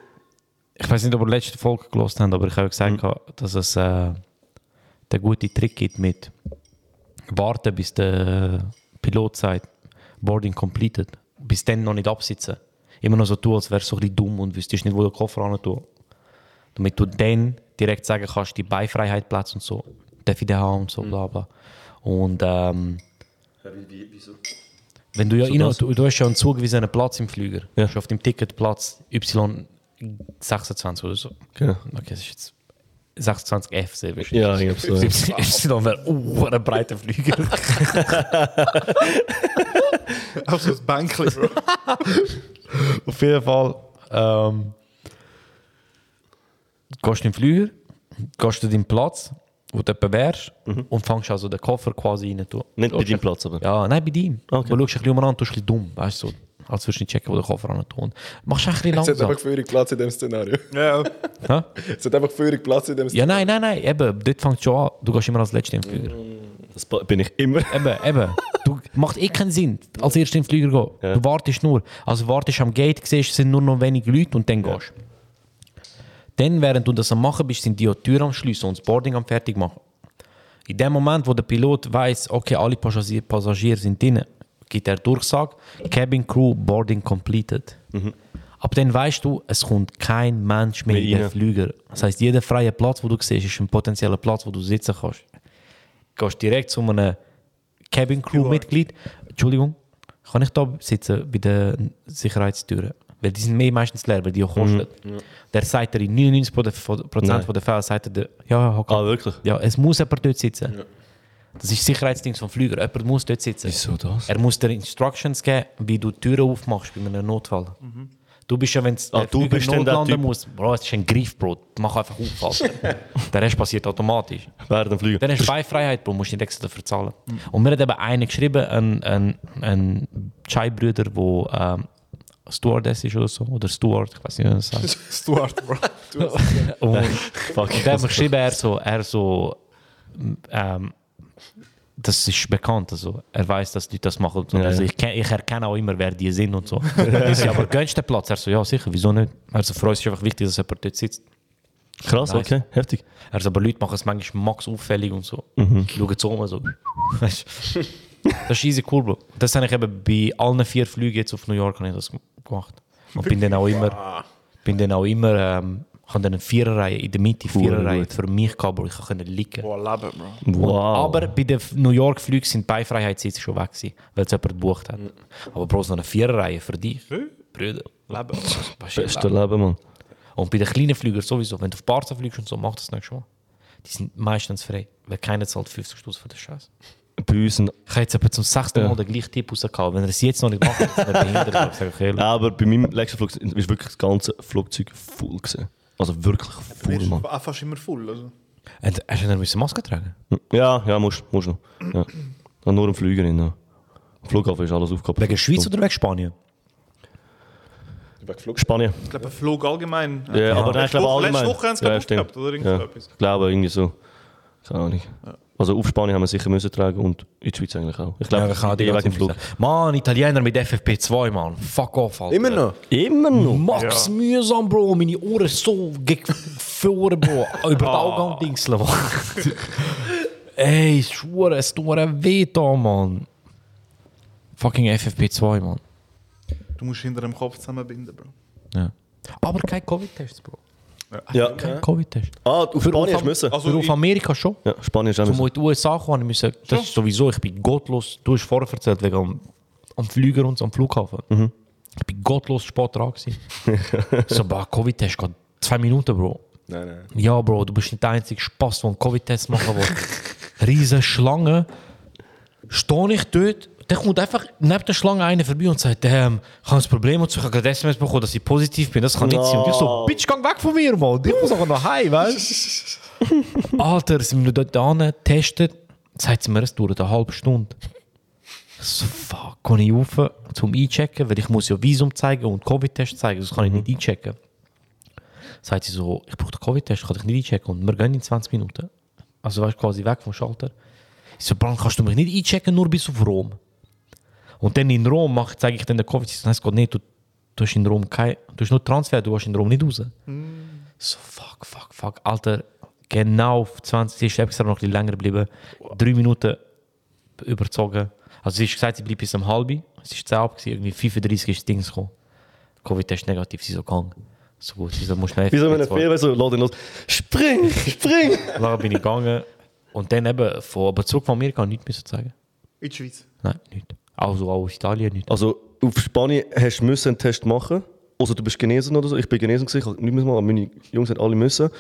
ich weiß nicht, ob ihr die letzte Folge gelost habt, aber ich habe gesagt, dass es äh, den guten Trick gibt mit warten, bis der Pilot sagt, Boarding completed. Bis dann noch nicht absitzen. Immer noch so tun, als wärst du so ein bisschen dumm und wüsstest nicht, wo der Koffer hin tun. Damit du dann direkt sagen kannst, die Beifreiheit Platz und so. Darf ich den haben und so, bla bla. Und ähm, wenn du ja So rein, du, du hast ja einen zugewiesenen Platz im Flüger. Ja. Du hast auf dem Ticket Platz Y26 oder so. Genau. Okay, das ist jetzt 26F sehr wahrscheinlich. Ja, ich glaube so. Y wäre uh, ein breiter Flüger. Auf so ein Bänkchen, Bro. auf jeden Fall. Ähm, gehst du in den Flüger, gehst du deinen Platz, wo du etwa wärst, und fängst also den Koffer quasi rein. Du, Mhm. Nicht bei deinem ein- Platz, aber. Ja, nein, bei dir. Okay. Du schaust ein bisschen umeinander, tust ein bisschen dumm, weißt du, so, als würdest du nicht checken, wo der Koffer hin tun. Machst du ein bisschen Es hat langsam. einfach völlig Platz in dem Szenario. Ja, Hä? Es hat einfach völlig Platz in dem Ja, Szenario. nein, nein, nein, eben, dort fängt schon an. Du gehst immer als Letzter im Flüger. Das bin ich immer. Eben, eben. Du, macht eh keinen Sinn, als Erster im Flüger gehen. Ja. Du wartest nur. Also wartest am Gate, siehst, es sind nur noch wenige Leute und dann gehst du. Dann, während du das am machen bist, sind die auch die Tür am Schließen und das Boarding am fertig machen. In dem Moment, wo der Pilot weiß, okay, alle Passagier, Passagiere sind drin, gibt er Durchsage, Cabin Crew Boarding completed. Ab dann weißt du, es kommt kein Mensch mehr in den. Flüger. Das heißt, jeder freie Platz, wo du siehst, ist ein potenzieller Platz, wo du sitzen kannst. Gehst direkt zu einem Cabin Crew Mitglied. Entschuldigung, kann ich da sitzen bei den Sicherheitstüren? Weil die sind mehr meistens leer, weil die auch kosten. Der sagt er in 99 Prozent Nein. von der Fälle, sagt er, dir, ja, hock Ah, wirklich? ja, es muss jemand dort sitzen. Das ist das Sicherheitsding vom Flüger. Jemand muss dort sitzen. Wieso das? Er muss dir Instructions geben, wie du die Türen aufmachst bei einem Notfall. Du bist ja, wenn es Ah, du bist notlanden Typ. muss, Bro, es ist ein Griff, Bro. Mach einfach auf, Alter. der Rest passiert automatisch. Während dem Flügen. Dann hast du Beifreiheit, Bro, musst du nicht extra dafür zahlen. Und mir hat eben einer geschrieben, ein, ein, ein Chai-Brüder, der ähm, Stewardess ist oder so, oder Steward, ich weiß nicht, wie man das sagt. Stuart, Bro. Und und der hat mir geschrieben, er so, er so, ähm, das ist bekannt, also er weiß, dass die das machen. Ja, also ich, ich erkenne auch immer, wer die sind und so. ich so, aber gönnst den Platz? Er so, ja sicher, wieso nicht? Also für uns ist einfach wichtig, dass jemand dort sitzt. Krass, Nice. okay, heftig. Er so, aber Leute machen es manchmal max auffällig und so. Mhm. Schauen so um, so. Das ist easy cool, Bro. Das habe ich eben bei allen vier Flügen jetzt auf New York ich das gemacht. Und bin dann auch immer, bin dann auch immer, ähm, ich habe dann eine Viererreihe in der Mitte, Viererreihe für mich gehabt, Bro. Ich konnte liegen. Boah, Leben, Bro. Wow. Aber bei den New York Flügen sind die Beifreiheitssitze schon weg gewesen, weil es jemand gebucht hat. Aber Bro, so eine Viererreihe für dich. Brüder. Leben. Beste Leben, Mann. Und bei den kleinen Flügern sowieso, wenn du auf Barca fliegst und so, mach das nicht schon mal. Die sind meistens frei, weil keiner zahlt 50 Stutz für den Scheiß. Bei uns, ein- Ich habe jetzt etwa zum sechsten Ja. Mal den gleichen Tipp rausgehauen. Wenn er es jetzt noch nicht macht, er behindert. Ja, aber bei meinem letzten Flug ist wirklich das ganze Flugzeug voll gewesen. Also wirklich voll, Mann. Auch fast immer voll. Also. Und hast du dann eine Maske tragen? Ja, ja, musst, musst noch. Ja. Nur im Flüger rein. Ja. Flughafen ist alles aufgehoben. Wegen Schweiz oder wegen Spanien? Weggeflogen. Spanien. Ich glaube, ein Flug allgemein. Ja, aber nein, ich glaube Woche- allgemein. Letzte Woche haben sie ja, aufgehabt, oder ja. so etwas. Ich glaube irgendwie so. Keine Ahnung. Also auf Spanien haben wir sicher müssen tragen und in die Schweiz eigentlich auch. Ich glaube, ich kann die dem Flug. Mann, Italiener mit FFP2, Mann. Fuck off, Alter. Immer noch? Immer noch. Max mühsam, Bro. Meine Ohren so gefahren, Bro. Über die Augen dingseln, Mann. Ey, ich schwöre, es tut mir weh da, Mann. Fucking FFP2, Mann. Du musst hinter dem Kopf zusammenbinden, Bro. Ja. Aber kein Covid-Test, Bro. Ja. Kein Covid-Test. Ah, auf Spanien hast du müssen. Also Für auf Amerika schon. Ja, Spanien Zum müssen. in die USA kommen, müssen, das ist sowieso, ich bin gottlos, du hast vorher erzählt, wegen am, am Flüger und am Flughafen. Ich bin gottlos spät dran gewesen. so, bah, Covid-Test geht zwei Minuten, Bro. Nein, nein. Ja, Bro, du bist nicht der einzige Spaß, der einen Covid-Test machen will. Riesen Schlange. Stehe ich dort, dann kommt einfach neben der Schlange einer vorbei und sagt, ähm, ich habe ein Problem und so, ich habe gerade SMS bekommen, dass ich positiv bin. Das kann nicht sein. Und ich so, Bitch, geh weg von mir, Mann. Ich muss auch noch heim, weißt du? Alter, sind wir dort an, getestet. Sagt sie mir, es dauert eine halbe Stunde. So, fuck, kann ich rauf zum Einchecken, weil ich muss ja Visum zeigen und Covid-Test zeigen, das kann ich nicht einchecken. Sagt sie so, ich brauche den Covid-Test, kann ich nicht einchecken und wir gehen in 20 Minuten. Also weißt quasi weg vom Schalter. Ich so, Bran, kannst du mich nicht einchecken, nur bis auf Rom? Und dann in Rom mach, zeige ich dann den Covid. Nein, es geht nicht, du, du hast in Rom kein, du hast nur Transfer, du hast in Rom nicht raus. So, fuck, fuck, fuck. Alter, genau auf 20, sie ist extra noch ein bisschen länger geblieben. Drei Minuten überzogen. Also sie hat gesagt, sie bleibt bis um halb. Es ist 10 ab, gewesen, irgendwie 35 ist das Ding gekommen. Covid-Test negativ, sie so gegangen. So gut, sie so, muss schnell... Wie so eine Fehler, so, lass ihn los. Spring, spring! Dann bin ich gegangen. Und dann eben, von, aber zurück von Amerika, nichts müssen sagen. In die Schweiz. Nein, nichts. Also auch aus Italien nicht. Also auf Spanien hast du müssen einen Test machen. Also du bist genesen oder so. Ich bin genesen, gewesen, ich habe nicht mehr machen, aber meine Jungs haben alle müssen.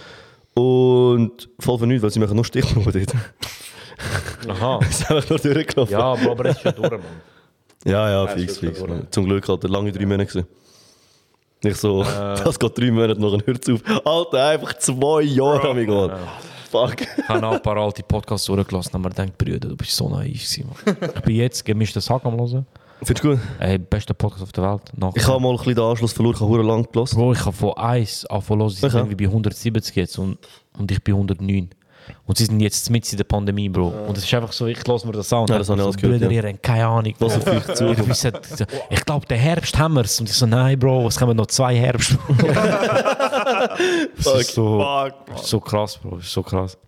Und voll von nichts, weil sie machen nur Stichproben dort. Aha. Sie sind einfach nur durchgelaufen. Ja, aber, es ist schon durch, Mann. Ja, ja, fix, fix. Zum Glück hat er lange drei Monate gewesen. Nicht so, das geht drei Monate, nachher hört es auf. Alter, einfach zwei Jahre, amigo. Mann. Fuck. Ich habe noch ein paar alte Podcasts durchgelassen mir gedacht, Brüder, du bist so naiv Mann. Ich bin jetzt gemischtes Hack am hören. Findest du gut? Ey, bester Podcast auf der Welt. Nach Ich habe mal ein bisschen den Anschluss verloren, ich habe lang gelassen. Bro, ich habe von 1 angefangen zu hören, sie sind Okay. irgendwie bei 170 jetzt und, und ich bin 109. Und sie sind jetzt mit in der Pandemie, Bro. Und es ist einfach so, ich lasse mir das an. und Ja, das habe ich so, alles gehört, Brüder, ja. ihr habt keine Ahnung. Was auf euch zu Ihr wisst, ich glaube, der Herbst haben wir es. Und ich so, nein, Bro, es kommen noch zwei Herbst. das ist so, so krass, Bro. Das ist so krass.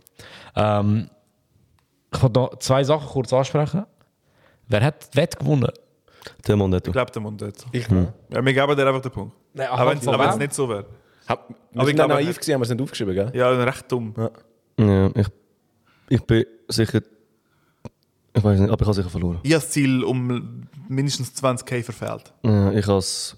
Ähm, ich wollte noch zwei Sachen kurz ansprechen. Wer hat die Wette gewonnen? Der hat Ich glaube, der Mund dort. Ich ne? Ja, wir geben dir einfach den Punkt. Nein, Aber wenn von aber wenn es nicht so wäre. Hab, wir Aber ich sind da glaube naiv gewesen, haben wir es nicht aufgeschrieben, gell? Ja, recht dumm. Ja, ich, ich bin sicher. Ich weiß nicht, aber ich habe sicher verloren. Ich habe das Ziel um mindestens 20k verfehlt. Ja, ich habe es.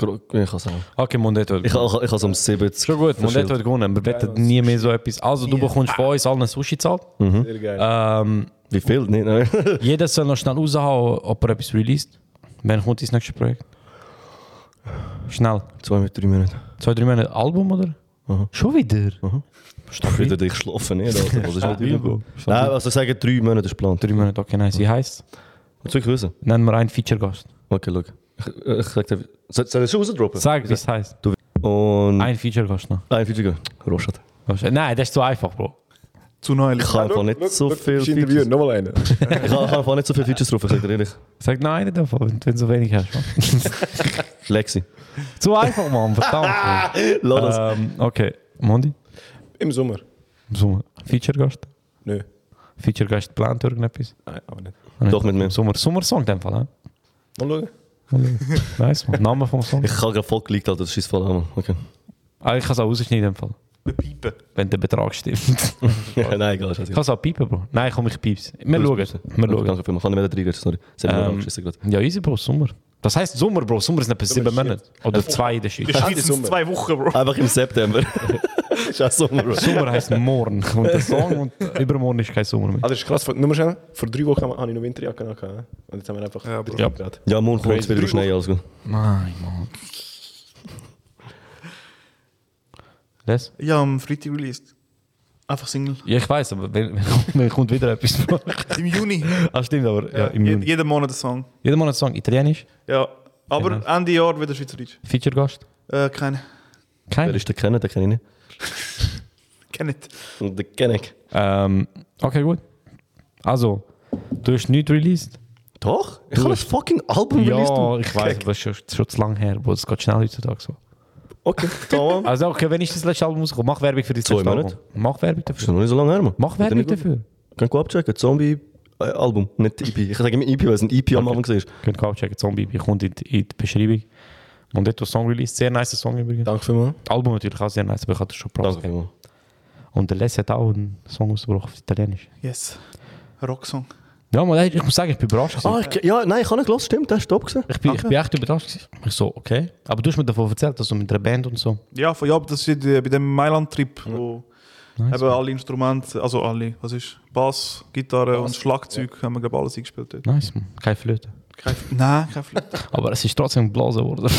Ich habe. Okay, Mondet hat Ich habe ich habe es um 70. Schon gut, Mondet hat gewonnen. Wir wetten nie mehr so etwas. Also, du bekommst von uns allen einen Sushi-Zahl. Sehr geil. Ähm, Wie viel? Nicht, nein. jeder soll noch schnell raushauen, ob er etwas released. Wann kommt das nächste Projekt? Schnell. Zwei mit drei Minuten. Zwei, drei Monate Album, oder? Schon wieder? Stabil. Wieder dich schlafen nicht. Also. Was ist mit Stabil, dir? Nein, also sagen drei Monate ist geplant. Drei Monate, okay, nice. Wie heisst Willst du wirklich wissen? Nennen wir einen Feature-Gast. Okay, schau. Ich, ich sag dir. Soll soll ich schon rausdroppen? Sag, wie es heisst. Und. Ein Feature-Gast noch. Ein Feature. Roschat. Nein, das ist zu einfach, Bro. Zu neulich. Ich habe einfach nicht so viel Ich interviewe Features. nochmal einen. Ich habe habe einfach nicht so viele Features drauf, ich sag dir ehrlich. Sag nein, nicht davon, wenn du so wenig hast. Mann. Lexi. zu einfach, Mann. Verdammt. Lass ähm, okay. Mondi? Im Sommer. Sommer. Feature-Gast? Nö. Feature-Gast plant irgendetwas? Nein, aber nicht. Doch mit mir. Sommer, Sommersong in dem Fall, hä? Mal schauen. Nice, man. Name vom Song. Ich habe gerade voll geleakt, Alter. Das ist voll an. Okay. Ah, ich kann es auch rausschneiden in dem Fall. Piepen. Wenn der Betrag stimmt. Ja, nein, egal. ich kann es auch piepen, Bro. Nein, komm, ich piep's. Wir schauen. Wir schauen. Danke vielmals. Ich kann nicht mehr triggern, sorry. Mich Ähm. Ja, easy, Bro, Sommer. Das heisst Sommer, Bro. Sommer sind etwa sieben Monate. Oder zwei in der In Schweiz. der Schweiz sind es zwei Wochen, Bro. Einfach im September. ist auch Sommer. Sommer heisst morgen. Und der Song und übermorgen ist kein Sommer mehr. Also das ist krass, vor- nur mal schnell. Vor drei Wochen habe ich noch Winterjacke angehabt. ja. Und jetzt haben wir einfach Ja, drei Ja. Grad. Ja, morgen kommt es wieder Schnee, gut. Nein, Mann. Les? Ja, am Freitag released. Einfach Single. Ja, ich weiß, aber wenn, wenn, wenn kommt wieder etwas. Im Juni. ah, stimmt, aber ja, im Je, Juni. jeden Monat ein Song. Jeden Monat Song, Italienisch, Ja. Aber Genau. Ende Jahr wieder Schweizerdeutsch. Feature-Gast. Äh, keine. Kein. Wer ist der Kenner? Den kenne ich nicht. Kenn nicht. Und den kenne ich. Ähm, okay, gut. Also, du hast nichts released? Doch? Ich habe ein fucking Album released. Ja, ich weiß, aber es ist schon, schon zu lange her, wo es geht schnell heutzutage so. Okay, tamam. Also, okay, wenn ist das letzte Album rausgekommen? Mach Werbung für dein Zwei letzte Monate. Album. Mach Werbung Das ist dafür. noch nicht so lange her, Mann. Mach Werbung dafür. Könnt ihr abchecken. Zombie-Album, nicht EP. Ich sage immer EP, weil es ein EP am Anfang war. Könnt ihr auch checken, Zombie, kommt in, die- in die Beschreibung. Und dort Song release, sehr nice Song übrigens. Danke vielmals. Album natürlich auch sehr nice, aber ich hatte schon Props Danke vielmals. Und der Les hat auch einen Song ausgebracht auf Italienisch. Yes. Rocksong. Ja, man, ich muss sagen, ich bin überrascht. gewesen. Ah, ich, ja, nein, ich habe nicht gehört, stimmt, der ist top gewesen. Ich bin, ich bin echt überrascht. gewesen. Ich so, okay. Aber du hast mir davon erzählt, dass du mit einer Band und so. Ja, von, ja, aber das ist äh, bei dem Mailand-Trip, wo Nice, eben alle Instrumente, also alle, was ist, Bass, Gitarre und Schlagzeug haben wir, glaube alles eingespielt dort. Nice, man. Keine Flöte. Kein, nein, kein Flöte. Aber es ist trotzdem geblasen worden.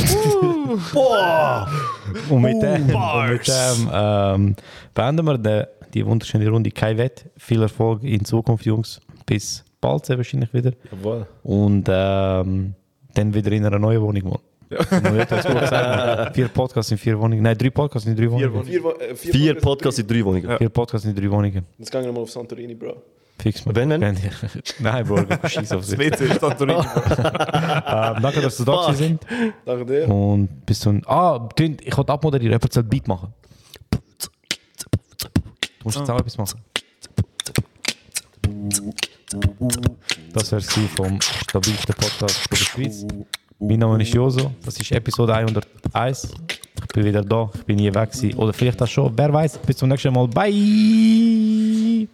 und mit dem, und mit dem ähm, beenden wir die, die wunderschöne Runde. Kein Wett. Viel Erfolg in Zukunft, Jungs. Bis bald sehr wahrscheinlich wieder. Jawohl. Und ähm, dann wieder in einer neuen Wohnung. Ja. gesagt, vier Podcasts in vier Wohnungen. Nein, drei Podcasts in drei Wohnungen. Vier, äh, vier, Vier Podcasts- Podcasts in drei Wohnungen. Vier Podcasts in drei Wohnungen. Jetzt gehen wir mal auf Santorini, Bro. Fix mal. Wenn, wenn? Nein, Bro, scheiß auf Das sich. WC ist Santorini. Ähm, danke, dass du da gewesen sind. Danke dir. Und bis zum. Ah, Tint, ich wollte abmoderieren. Jemand soll Beat machen. Du musst jetzt auch etwas machen. Das wäre sie vom stabilsten Podcast der Schweiz. Mein Name ist Joso. Das ist Episode 101. Ich bin wieder da. Ich bin nie weg gewesen. Oder vielleicht auch schon. Wer weiß. Bis zum nächsten Mal. Bye!